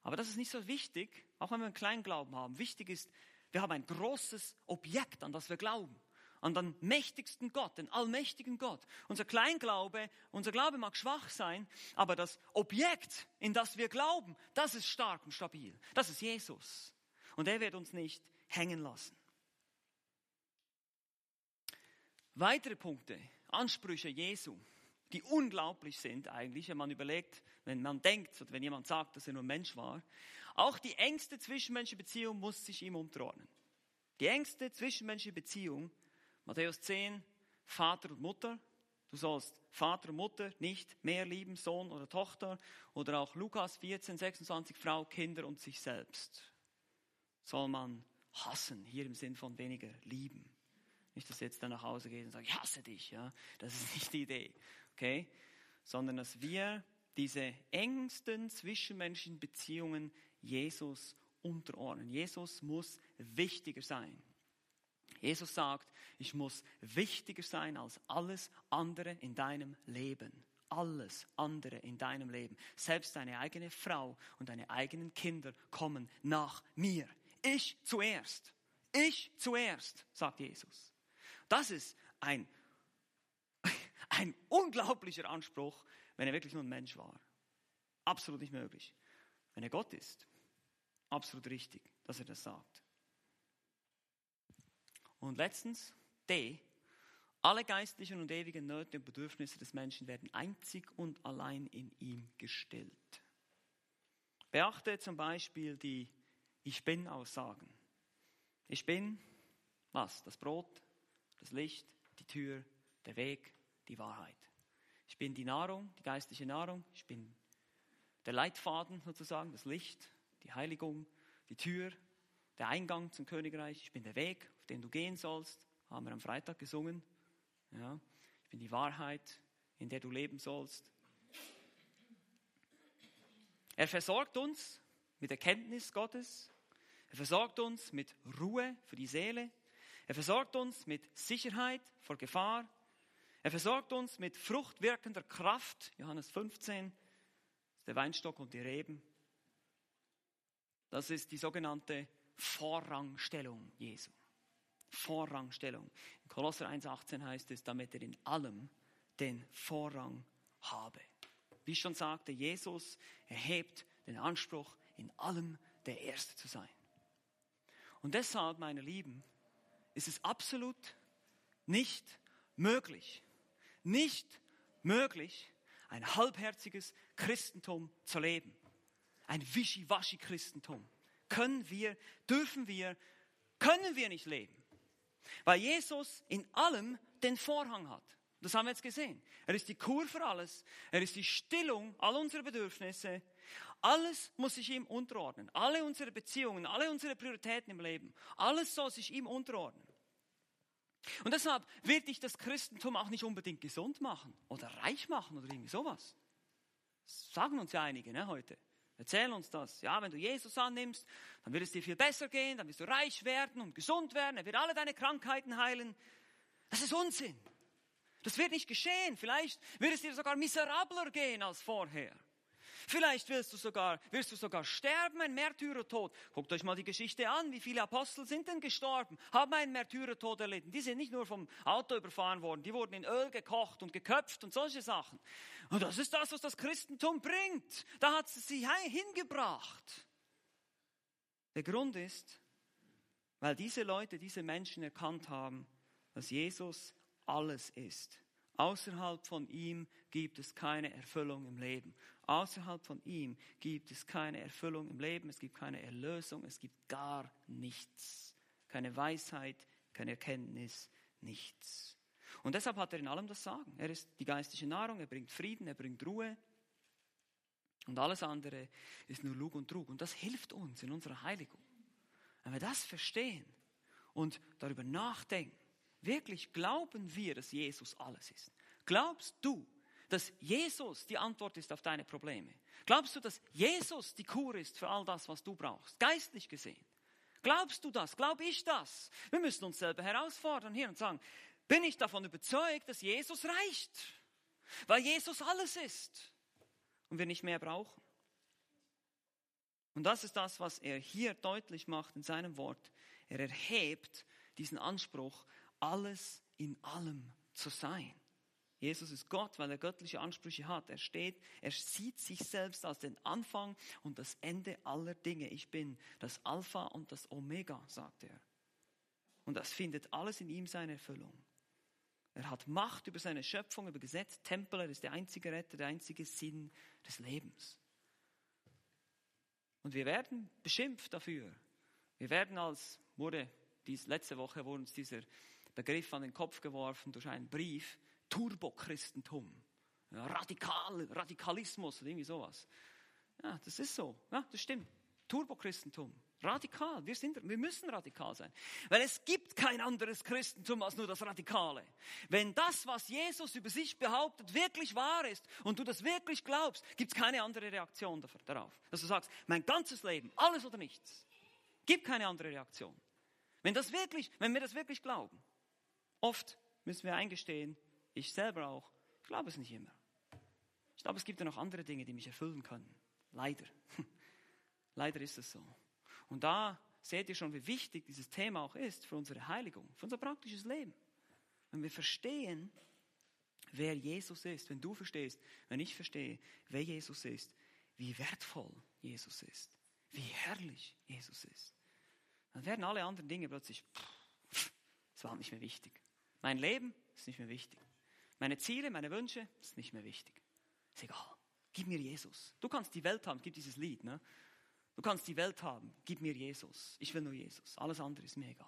Aber das ist nicht so wichtig, auch wenn wir einen kleinen Glauben haben. Wichtig ist, wir haben ein großes Objekt, an das wir glauben. An den mächtigsten Gott, den allmächtigen Gott. Unser Kleinglaube, unser Glaube mag schwach sein, aber das Objekt, in das wir glauben, das ist stark und stabil. Das ist Jesus. Und er wird uns nicht hängen lassen. Weitere Punkte, Ansprüche Jesu die unglaublich sind eigentlich, wenn man überlegt, wenn man denkt oder wenn jemand sagt, dass er nur Mensch war. Auch die engste zwischenmenschliche Beziehung muss sich ihm unterordnen. Die engste zwischenmenschliche Beziehung, Matthäus 10, Vater und Mutter. Du sollst Vater und Mutter nicht mehr lieben, Sohn oder Tochter. Oder auch Lukas 14, 26, Frau, Kinder und sich selbst. Soll man hassen, hier im Sinn von weniger lieben. Nicht, dass du jetzt dann nach Hause gehst und sagst, ich hasse dich. Ja? Das ist nicht die Idee okay? Sondern dass wir diese engsten zwischenmenschlichen Beziehungen Jesus unterordnen. Jesus muss wichtiger sein. Jesus sagt, ich muss wichtiger sein als alles andere in deinem Leben. Alles andere in deinem Leben. Selbst deine eigene Frau und deine eigenen Kinder kommen nach mir. Ich zuerst. Ich zuerst, sagt Jesus. Das ist ein [laughs] ein unglaublicher Anspruch, wenn er wirklich nur ein Mensch war. Absolut nicht möglich. Wenn er Gott ist, absolut richtig, dass er das sagt. Und letztens, D. Alle geistlichen und ewigen Nöte und Bedürfnisse des Menschen werden einzig und allein in ihm gestillt. Beachte zum Beispiel die Ich bin Aussagen. Ich bin was? Das Brot, das Licht, die Tür, der Weg, die Wahrheit. Ich bin die Nahrung, die geistliche Nahrung. Ich bin der Leitfaden sozusagen, das Licht, die Heiligung, die Tür, der Eingang zum Königreich. Ich bin der Weg, auf den du gehen sollst. Haben wir am Freitag gesungen. Ja. Ich bin die Wahrheit, in der du leben sollst. Er versorgt uns mit Erkenntnis Gottes. Er versorgt uns mit Ruhe für die Seele. Er versorgt uns mit Sicherheit vor Gefahr. Er versorgt uns mit fruchtwirkender Kraft, Johannes 15, der Weinstock und die Reben. Das ist die sogenannte Vorrangstellung Jesu. Vorrangstellung. In Kolosser 1,18 heißt es, damit er in allem den Vorrang habe. Wie schon sagte, Jesus erhebt den Anspruch, in allem der Erste zu sein. Und deshalb, meine Lieben, ist es absolut nicht möglich, nicht möglich, ein halbherziges Christentum zu leben. Ein Wischiwaschi-Christentum. Können wir, dürfen wir, können wir nicht leben. Weil Jesus in allem den Vorhang hat. Das haben wir jetzt gesehen. Er ist die Kur für alles. Er ist die Stillung all unserer Bedürfnisse. Alles muss sich ihm unterordnen. Alle unsere Beziehungen, alle unsere Prioritäten im Leben. Alles soll sich ihm unterordnen. Und deshalb wird dich das Christentum auch nicht unbedingt gesund machen oder reich machen oder irgendwie sowas. Das sagen uns ja einige ne, heute. Erzählen uns das. Ja, wenn du Jesus annimmst, dann wird es dir viel besser gehen, dann wirst du reich werden und gesund werden, er wird alle deine Krankheiten heilen. Das ist Unsinn. Das wird nicht geschehen. Vielleicht wird es dir sogar miserabler gehen als vorher. Vielleicht wirst du sogar, wirst du sogar sterben, ein Märtyrertod. Guckt euch mal die Geschichte an. Wie viele Apostel sind denn gestorben? Haben einen Märtyrertod erlitten. Die sind nicht nur vom Auto überfahren worden. Die wurden in Öl gekocht und geköpft und solche Sachen. Und das ist das, was das Christentum bringt. Da hat es sie hingebracht. Der Grund ist, weil diese Leute, diese Menschen erkannt haben, dass Jesus alles ist. Außerhalb von ihm gibt es keine Erfüllung im Leben. Außerhalb von ihm gibt es keine Erfüllung im Leben, es gibt keine Erlösung, es gibt gar nichts. Keine Weisheit, keine Erkenntnis, nichts. Und deshalb hat er in allem das Sagen. Er ist die geistliche Nahrung, er bringt Frieden, er bringt Ruhe. Und alles andere ist nur Lug und Trug. Und das hilft uns in unserer Heiligung. Wenn wir das verstehen und darüber nachdenken, wirklich glauben wir, dass Jesus alles ist. Glaubst du, dass Jesus die Antwort ist auf deine Probleme? Glaubst du, dass Jesus die Kur ist für all das, was du brauchst, geistlich gesehen? Glaubst du das? Glaub ich das? Wir müssen uns selber herausfordern hier und sagen, bin ich davon überzeugt, dass Jesus reicht? Weil Jesus alles ist und wir nicht mehr brauchen. Und das ist das, was er hier deutlich macht in seinem Wort. Er erhebt diesen Anspruch, alles in allem zu sein. Jesus ist Gott, weil er göttliche Ansprüche hat. Er steht, er sieht sich selbst als den Anfang und das Ende aller Dinge. Ich bin das Alpha und das Omega, sagt er. Und das findet alles in ihm seine Erfüllung. Er hat Macht über seine Schöpfung, über Gesetz, Tempel, er ist der einzige Retter, der einzige Sinn des Lebens. Und wir werden beschimpft dafür. Wir werden als, wurde dies, letzte Woche wurde uns dieser Begriff an den Kopf geworfen durch einen Brief, Turbochristentum, Radikal, Radikalismus oder irgendwie sowas. Ja, das ist so, ja, das stimmt. Turbochristentum. Radikal. Wir, sind, wir müssen radikal sein. Weil es gibt kein anderes Christentum als nur das Radikale. Wenn das, was Jesus über sich behauptet, wirklich wahr ist und du das wirklich glaubst, gibt es keine andere Reaktion darauf. Dass du sagst, mein ganzes Leben, alles oder nichts. Gibt keine andere Reaktion. Wenn, das wirklich, wenn wir das wirklich glauben. Oft müssen wir eingestehen, ich selber auch, ich glaube es nicht immer. Ich glaube, es gibt ja noch andere Dinge, die mich erfüllen können. Leider. [laughs] Leider ist es so. Und da seht ihr schon, wie wichtig dieses Thema auch ist für unsere Heiligung, für unser praktisches Leben. Wenn wir verstehen, wer Jesus ist, wenn du verstehst, wenn ich verstehe, wer Jesus ist, wie wertvoll Jesus ist, wie herrlich Jesus ist, dann werden alle anderen Dinge plötzlich, es war nicht mehr wichtig. Mein Leben ist nicht mehr wichtig. Meine Ziele, meine Wünsche ist nicht mehr wichtig. Ist egal. Gib mir Jesus. Du kannst die Welt haben, gib dieses Lied. Ne? Du kannst die Welt haben, gib mir Jesus. Ich will nur Jesus. Alles andere ist mir egal.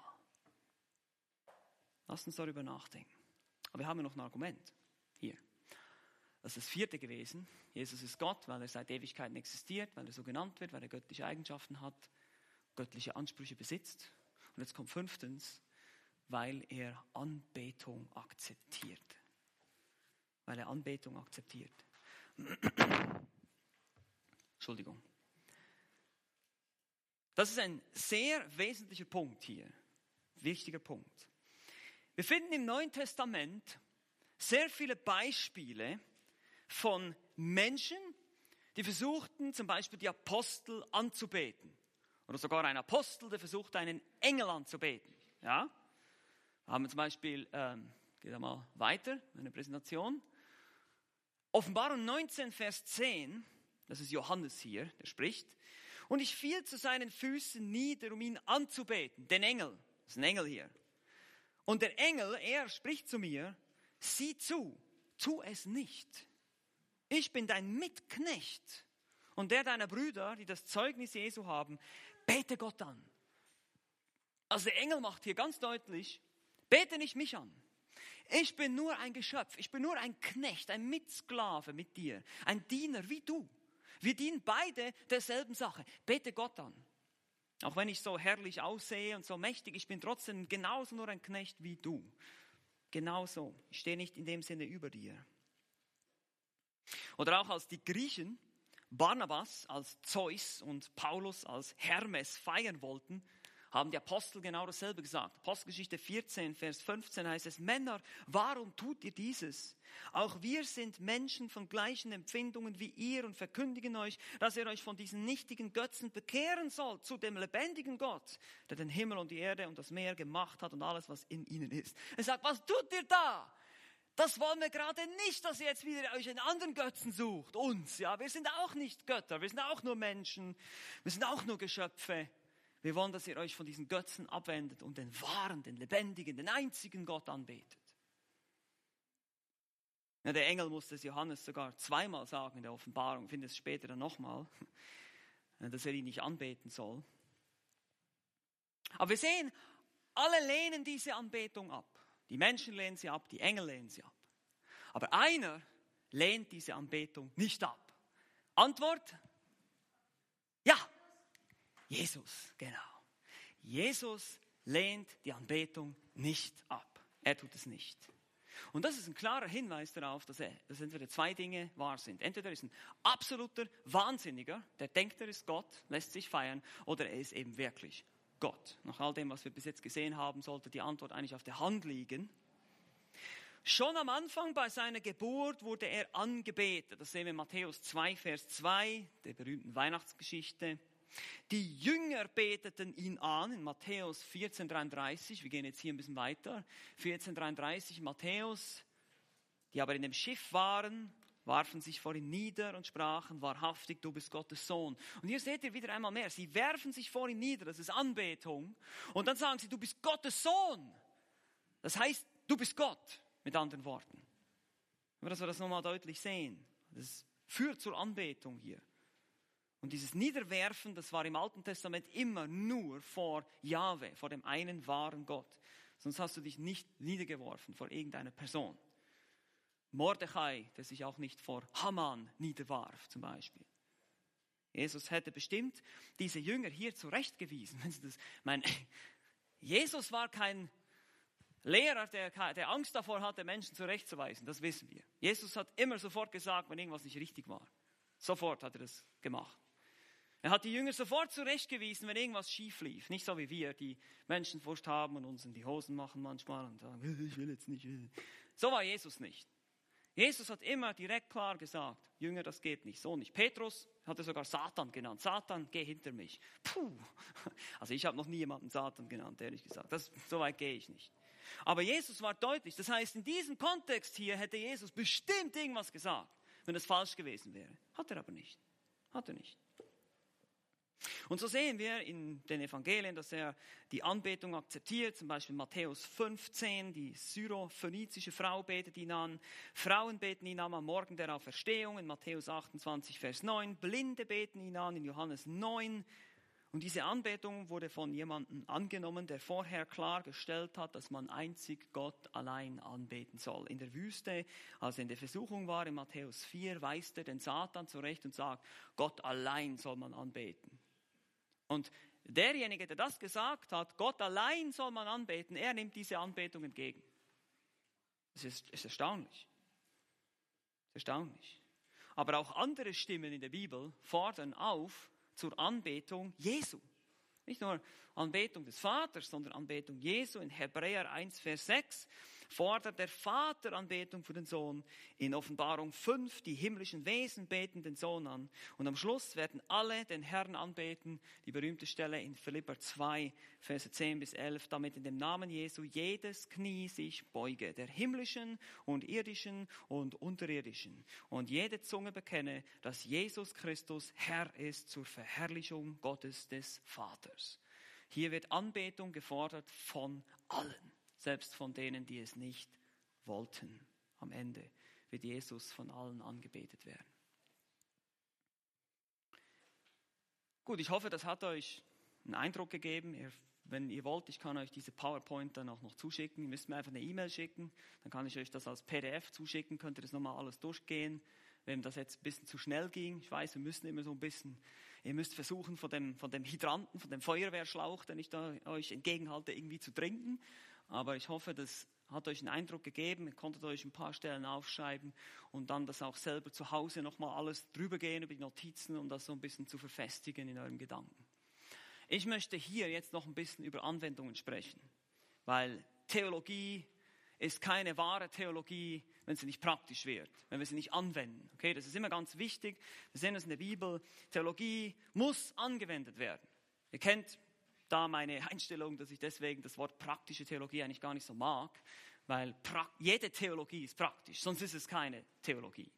Lass uns darüber nachdenken. Aber wir haben noch ein Argument hier. Das ist das vierte gewesen. Jesus ist Gott, weil er seit Ewigkeiten existiert, weil er so genannt wird, weil er göttliche Eigenschaften hat, göttliche Ansprüche besitzt. Und jetzt kommt fünftens, weil er Anbetung akzeptiert. Weil er Anbetung akzeptiert. Entschuldigung. Das ist ein sehr wesentlicher Punkt hier. Wichtiger Punkt. Wir finden im Neuen Testament sehr viele Beispiele von Menschen, die versuchten, zum Beispiel die Apostel anzubeten. Oder sogar ein Apostel, der versucht, einen Engel anzubeten. Ja? Wir haben zum Beispiel, ähm, geht mal weiter, eine Präsentation. Offenbarung 19, Vers 10, das ist Johannes hier, der spricht. Und ich fiel zu seinen Füßen nieder, um ihn anzubeten. Den Engel, das ist ein Engel hier. Und der Engel, er spricht zu mir, sieh zu, tu es nicht. Ich bin dein Mitknecht und der deiner Brüder, die das Zeugnis Jesu haben, bete Gott an. Also der Engel macht hier ganz deutlich, bete nicht mich an. Ich bin nur ein Geschöpf, ich bin nur ein Knecht, ein Mitsklave mit dir, ein Diener wie du. Wir dienen beide derselben Sache. Bete Gott an. Auch wenn ich so herrlich aussehe und so mächtig, ich bin trotzdem genauso nur ein Knecht wie du. Genauso. Ich stehe nicht in dem Sinne über dir. Oder auch als die Griechen Barnabas als Zeus und Paulus als Hermes feiern wollten, haben die Apostel genau dasselbe gesagt. Apostelgeschichte 14, Vers 15 heißt es, Männer, warum tut ihr dieses? Auch wir sind Menschen von gleichen Empfindungen wie ihr und verkündigen euch, dass ihr euch von diesen nichtigen Götzen bekehren sollt zu dem lebendigen Gott, der den Himmel und die Erde und das Meer gemacht hat und alles, was in ihnen ist. Er sagt, was tut ihr da? Das wollen wir gerade nicht, dass ihr jetzt wieder euch einen anderen Götzen sucht. Uns, ja. Wir sind auch nicht Götter. Wir sind auch nur Menschen. Wir sind auch nur Geschöpfe. Wir wollen, dass ihr euch von diesen Götzen abwendet und den wahren, den lebendigen, den einzigen Gott anbetet. Ja, der Engel musste es Johannes sogar zweimal sagen in der Offenbarung, findet es später dann nochmal, [laughs] dass er ihn nicht anbeten soll. Aber wir sehen, alle lehnen diese Anbetung ab. Die Menschen lehnen sie ab, die Engel lehnen sie ab. Aber einer lehnt diese Anbetung nicht ab. Antwort? Jesus, genau. Jesus lehnt die Anbetung nicht ab. Er tut es nicht. Und das ist ein klarer Hinweis darauf, dass, er, dass entweder zwei Dinge wahr sind. Entweder er ist ein absoluter Wahnsinniger, der denkt, er ist Gott, lässt sich feiern, oder er ist eben wirklich Gott. Nach all dem, was wir bis jetzt gesehen haben, sollte die Antwort eigentlich auf der Hand liegen. Schon am Anfang bei seiner Geburt wurde er angebetet. Das sehen wir in Matthäus 2, Vers 2, der berühmten Weihnachtsgeschichte. Die Jünger beteten ihn an in Matthäus 14,33. Wir gehen jetzt hier ein bisschen weiter. 14,33 Matthäus. Die aber in dem Schiff waren, warfen sich vor ihm nieder und sprachen, wahrhaftig, du bist Gottes Sohn. Und hier seht ihr wieder einmal mehr, sie werfen sich vor ihm nieder, das ist Anbetung. Und dann sagen sie, du bist Gottes Sohn. Das heißt, du bist Gott mit anderen Worten. Nur, dass wir das nochmal deutlich sehen. Das führt zur Anbetung hier. Und dieses Niederwerfen, das war im Alten Testament immer nur vor Jahwe, vor dem einen wahren Gott. Sonst hast du dich nicht niedergeworfen vor irgendeiner Person. Mordechai, der sich auch nicht vor Haman niederwarf, zum Beispiel. Jesus hätte bestimmt diese Jünger hier zurechtgewiesen. [laughs] Wenn sie das, mein, Jesus war kein Lehrer, der, der Angst davor hatte, Menschen zurechtzuweisen, das wissen wir. Jesus hat immer sofort gesagt, wenn irgendwas nicht richtig war. Sofort hat er das gemacht. Er hat die Jünger sofort zurechtgewiesen, wenn irgendwas schief lief. Nicht so wie wir, die Menschenfurcht haben und uns in die Hosen machen manchmal und sagen, [laughs] ich will jetzt nicht. So war Jesus nicht. Jesus hat immer direkt klar gesagt, Jünger, das geht nicht, so nicht. Petrus hat er sogar Satan genannt. Satan, geh hinter mich. Puh. Also ich habe noch nie jemanden Satan genannt, ehrlich gesagt. Das, so weit gehe ich nicht. Aber Jesus war deutlich. Das heißt, in diesem Kontext hier hätte Jesus bestimmt irgendwas gesagt, wenn es falsch gewesen wäre. Hat er aber nicht. Hat er nicht. Und so sehen wir in den Evangelien, dass er die Anbetung akzeptiert. Zum Beispiel Matthäus 15, die syrophönizische Frau betet ihn an. Frauen beten ihn an am Morgen der Auferstehung in Matthäus 28, Vers 9. Blinde beten ihn an in Johannes 9. Und diese Anbetung wurde von jemandem angenommen, der vorher klargestellt hat, dass man einzig Gott allein anbeten soll. In der Wüste, als er in der Versuchung war, in Matthäus 4, weist er den Satan zurecht und sagt, Gott allein soll man anbeten. Und derjenige, der das gesagt hat, Gott allein soll man anbeten, er nimmt diese Anbetung entgegen. Es ist, ist erstaunlich. Erstaunlich. Aber auch andere Stimmen in der Bibel fordern auf, zur Anbetung Jesu. Nicht nur Anbetung des Vaters, sondern Anbetung Jesu. In Hebräer 1, Vers 6 fordert der Vater Anbetung für den Sohn. In Offenbarung 5 die himmlischen Wesen beten den Sohn an. Und am Schluss werden alle den Herrn anbeten. Die berühmte Stelle in Philipper 2, Verse 10 bis 11, damit in dem Namen Jesu jedes Knie sich beuge, der himmlischen und irdischen und unterirdischen. Und jede Zunge bekenne, dass Jesus Christus Herr ist zur Verherrlichung Gottes des Vaters. Hier wird Anbetung gefordert von allen selbst von denen, die es nicht wollten. Am Ende wird Jesus von allen angebetet werden. Gut, ich hoffe, das hat euch einen Eindruck gegeben. Ihr, wenn ihr wollt, ich kann euch diese PowerPoint dann auch noch zuschicken. Ihr müsst mir einfach eine E-Mail schicken, dann kann ich euch das als PDF zuschicken, könnt ihr das nochmal alles durchgehen. Wenn das jetzt ein bisschen zu schnell ging, ich weiß, wir müssen immer so ein bisschen, ihr müsst versuchen, von dem, von dem Hydranten, von dem Feuerwehrschlauch, den ich da euch entgegenhalte, irgendwie zu trinken. Aber ich hoffe, das hat euch einen Eindruck gegeben. Ihr konntet euch ein paar Stellen aufschreiben und dann das auch selber zu Hause nochmal alles drüber gehen über die Notizen, um das so ein bisschen zu verfestigen in euren Gedanken. Ich möchte hier jetzt noch ein bisschen über Anwendungen sprechen, weil Theologie ist keine wahre Theologie, wenn sie nicht praktisch wird, wenn wir sie nicht anwenden. Okay, das ist immer ganz wichtig. Wir sehen es in der Bibel. Theologie muss angewendet werden. Ihr kennt da meine Einstellung, dass ich deswegen das Wort praktische Theologie eigentlich gar nicht so mag, weil jede Theologie ist praktisch, sonst ist es keine Theologie.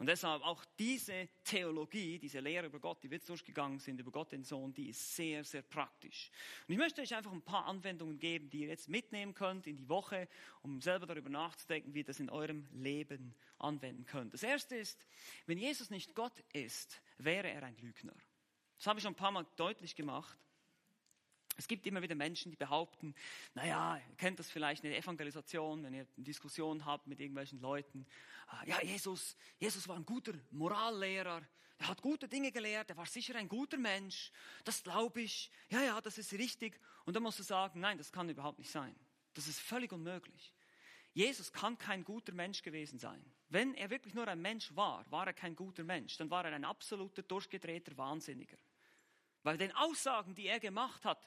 Und deshalb auch diese Theologie, diese Lehre über Gott, die wir durchgegangen sind, über Gott den Sohn, die ist sehr, sehr praktisch. Und ich möchte euch einfach ein paar Anwendungen geben, die ihr jetzt mitnehmen könnt in die Woche, um selber darüber nachzudenken, wie ihr das in eurem Leben anwenden könnt. Das erste ist, wenn Jesus nicht Gott ist, wäre er ein Lügner. Das habe ich schon ein paar Mal deutlich gemacht. Es gibt immer wieder Menschen, die behaupten, naja, ihr kennt das vielleicht in der Evangelisation, wenn ihr eine Diskussion habt mit irgendwelchen Leuten. Ah, ja, Jesus, Jesus war ein guter Morallehrer. Er hat gute Dinge gelehrt. Er war sicher ein guter Mensch. Das glaube ich. Ja, ja, das ist richtig. Und dann musst du sagen, nein, das kann überhaupt nicht sein. Das ist völlig unmöglich. Jesus kann kein guter Mensch gewesen sein. Wenn er wirklich nur ein Mensch war, war er kein guter Mensch. Dann war er ein absoluter, durchgedrehter Wahnsinniger. Weil den Aussagen, die er gemacht hat,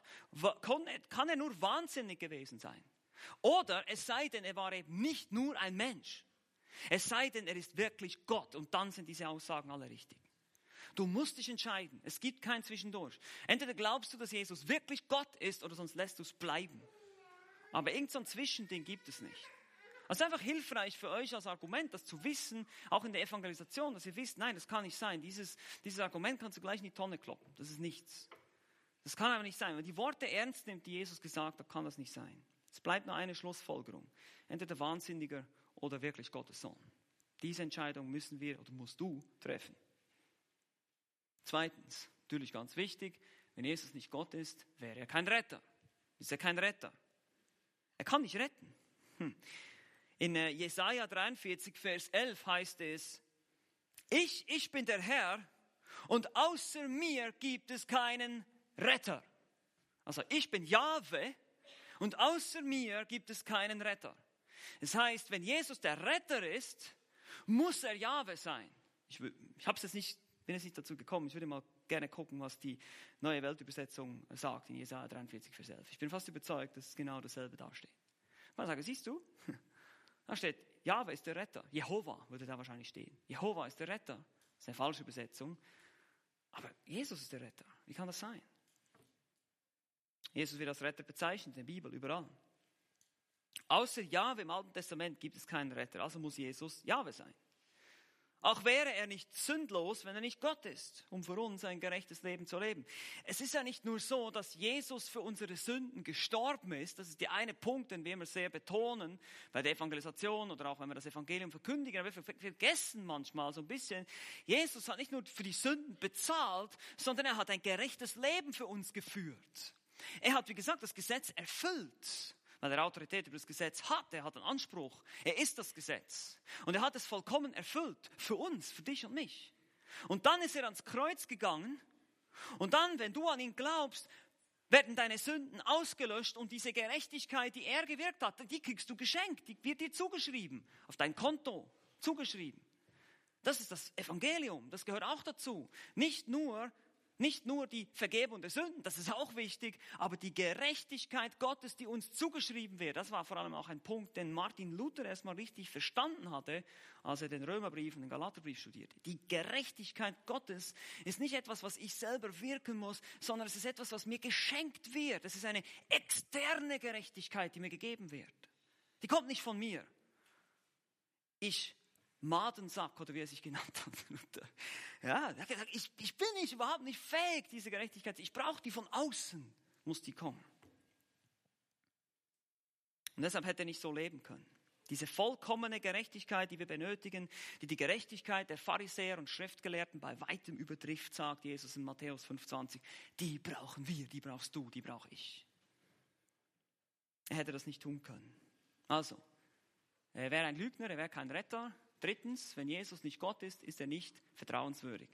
kann er nur wahnsinnig gewesen sein. Oder es sei denn, er war eben nicht nur ein Mensch. Es sei denn, er ist wirklich Gott. Und dann sind diese Aussagen alle richtig. Du musst dich entscheiden. Es gibt kein Zwischendurch. Entweder glaubst du, dass Jesus wirklich Gott ist, oder sonst lässt du es bleiben. Aber irgendein so Zwischending gibt es nicht. Es ist einfach hilfreich für euch als Argument, das zu wissen, auch in der Evangelisation, dass ihr wisst, nein, das kann nicht sein. Dieses, dieses Argument kannst du gleich in die Tonne kloppen. Das ist nichts. Das kann aber nicht sein. Wenn die Worte ernst nimmt, die Jesus gesagt hat, kann das nicht sein. Es bleibt nur eine Schlussfolgerung. Entweder Wahnsinniger oder wirklich Gottes Sohn. Diese Entscheidung müssen wir oder musst du treffen. Zweitens, natürlich ganz wichtig, wenn Jesus nicht Gott ist, wäre er kein Retter. Ist er kein Retter. Er kann nicht retten. Hm. In äh, Jesaja 43, Vers 11 heißt es, ich, ich bin der Herr und außer mir gibt es keinen Retter. Also ich bin Jahwe und außer mir gibt es keinen Retter. Das heißt, wenn Jesus der Retter ist, muss er Jahwe sein. Ich, ich habe jetzt nicht, bin jetzt nicht dazu gekommen. Ich würde mal gerne gucken, was die neue Weltübersetzung sagt in Jesaja 43, Vers 11. Ich bin fast überzeugt, dass genau dasselbe dasteht. Man sage, siehst du, da steht, Jahwe ist der Retter. Jehova würde da wahrscheinlich stehen. Jehova ist der Retter. Das ist eine falsche Übersetzung. Aber Jesus ist der Retter. Wie kann das sein? Jesus wird als Retter bezeichnet in der Bibel, überall. Außer Jahwe im Alten Testament gibt es keinen Retter, also muss Jesus Jahwe sein. Auch wäre er nicht sündlos, wenn er nicht Gott ist, um für uns ein gerechtes Leben zu leben. Es ist ja nicht nur so, dass Jesus für unsere Sünden gestorben ist. Das ist der eine Punkt, den wir immer sehr betonen bei der Evangelisation oder auch wenn wir das Evangelium verkündigen. Aber wir vergessen manchmal so ein bisschen, Jesus hat nicht nur für die Sünden bezahlt, sondern er hat ein gerechtes Leben für uns geführt. Er hat, wie gesagt, das Gesetz erfüllt weil er Autorität über das Gesetz hat. Er hat einen Anspruch. Er ist das Gesetz. Und er hat es vollkommen erfüllt. Für uns, für dich und mich. Und dann ist er ans Kreuz gegangen. Und dann, wenn du an ihn glaubst, werden deine Sünden ausgelöscht und diese Gerechtigkeit, die er gewirkt hat, die kriegst du geschenkt. Die wird dir zugeschrieben. Auf dein Konto zugeschrieben. Das ist das Evangelium. Das gehört auch dazu. Nicht nur nicht nur die Vergebung der Sünden, das ist auch wichtig, aber die Gerechtigkeit Gottes, die uns zugeschrieben wird, das war vor allem auch ein Punkt, den Martin Luther erstmal richtig verstanden hatte, als er den Römerbrief und den Galaterbrief studierte. Die Gerechtigkeit Gottes ist nicht etwas, was ich selber wirken muss, sondern es ist etwas, was mir geschenkt wird. Es ist eine externe Gerechtigkeit, die mir gegeben wird. Die kommt nicht von mir. Ich Madensack oder wie er sich genannt hat, [laughs] Luther. Ja, er hat gesagt, ich, ich bin nicht, überhaupt nicht fähig, diese Gerechtigkeit. Ich brauche die von außen, muss die kommen. Und deshalb hätte er nicht so leben können. Diese vollkommene Gerechtigkeit, die wir benötigen, die die Gerechtigkeit der Pharisäer und Schriftgelehrten bei weitem übertrifft, sagt Jesus in Matthäus 25, die brauchen wir, die brauchst du, die brauche ich. Er hätte das nicht tun können. Also, er wäre ein Lügner, er wäre kein Retter, Drittens, wenn Jesus nicht Gott ist, ist er nicht vertrauenswürdig.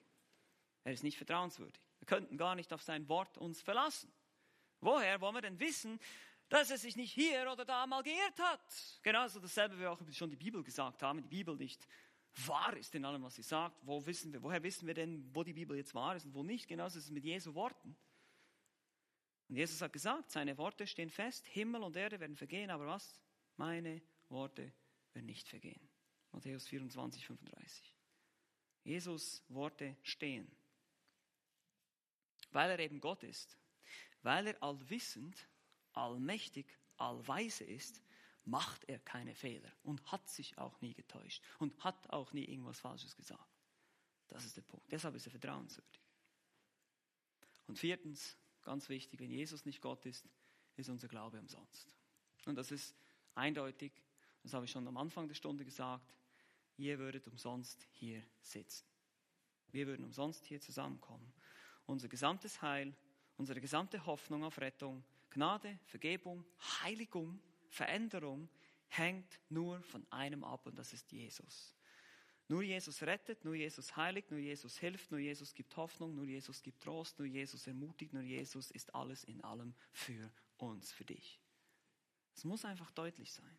Er ist nicht vertrauenswürdig. Wir könnten gar nicht auf sein Wort uns verlassen. Woher wollen wir denn wissen, dass er sich nicht hier oder da mal geirrt hat? Genauso dasselbe, wie wir auch schon die Bibel gesagt haben, die Bibel nicht wahr ist in allem, was sie sagt. Wo wissen wir, woher wissen wir denn, wo die Bibel jetzt wahr ist und wo nicht? Genauso ist es mit Jesu Worten. Und Jesus hat gesagt, seine Worte stehen fest, Himmel und Erde werden vergehen, aber was? Meine Worte werden nicht vergehen. Matthäus 24, 35. Jesus Worte stehen. Weil er eben Gott ist, weil er allwissend, allmächtig, allweise ist, macht er keine Fehler und hat sich auch nie getäuscht und hat auch nie irgendwas Falsches gesagt. Das ist der Punkt. Deshalb ist er vertrauenswürdig. Und viertens, ganz wichtig, wenn Jesus nicht Gott ist, ist unser Glaube umsonst. Und das ist eindeutig, das habe ich schon am Anfang der Stunde gesagt, ihr würdet umsonst hier sitzen. Wir würden umsonst hier zusammenkommen. Unser gesamtes Heil, unsere gesamte Hoffnung auf Rettung, Gnade, Vergebung, Heiligung, Veränderung hängt nur von einem ab und das ist Jesus. Nur Jesus rettet, nur Jesus heiligt, nur Jesus hilft, nur Jesus gibt Hoffnung, nur Jesus gibt Trost, nur Jesus ermutigt, nur Jesus ist alles in allem für uns, für dich. Es muss einfach deutlich sein.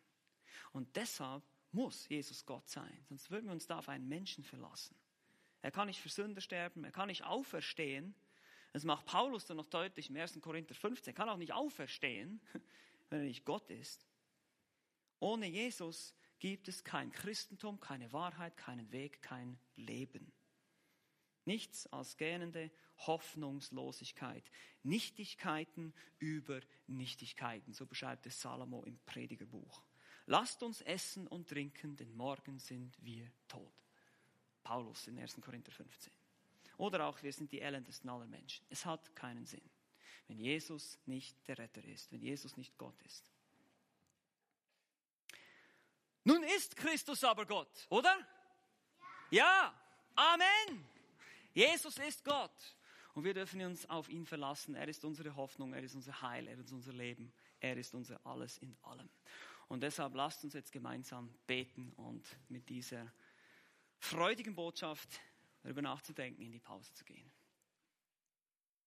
Und deshalb muss Jesus Gott sein, sonst würden wir uns da auf einen Menschen verlassen. Er kann nicht für Sünder sterben, er kann nicht auferstehen. Das macht Paulus dann noch deutlich im 1. Korinther 15. Er kann auch nicht auferstehen, [laughs] wenn er nicht Gott ist. Ohne Jesus gibt es kein Christentum, keine Wahrheit, keinen Weg, kein Leben. Nichts als gähnende Hoffnungslosigkeit. Nichtigkeiten über Nichtigkeiten, so beschreibt es Salomo im Predigerbuch. Lasst uns essen und trinken, denn morgen sind wir tot. Paulus in 1. Korinther 15. Oder auch, wir sind die elendesten aller Menschen. Es hat keinen Sinn, wenn Jesus nicht der Retter ist, wenn Jesus nicht Gott ist. Nun ist Christus aber Gott, oder? Ja. ja. Amen. Jesus ist Gott. Und wir dürfen uns auf ihn verlassen. Er ist unsere Hoffnung, er ist unser Heil, er ist unser Leben, er ist unser Alles in allem. Und deshalb lasst uns jetzt gemeinsam beten und mit dieser freudigen Botschaft darüber nachzudenken, in die Pause zu gehen.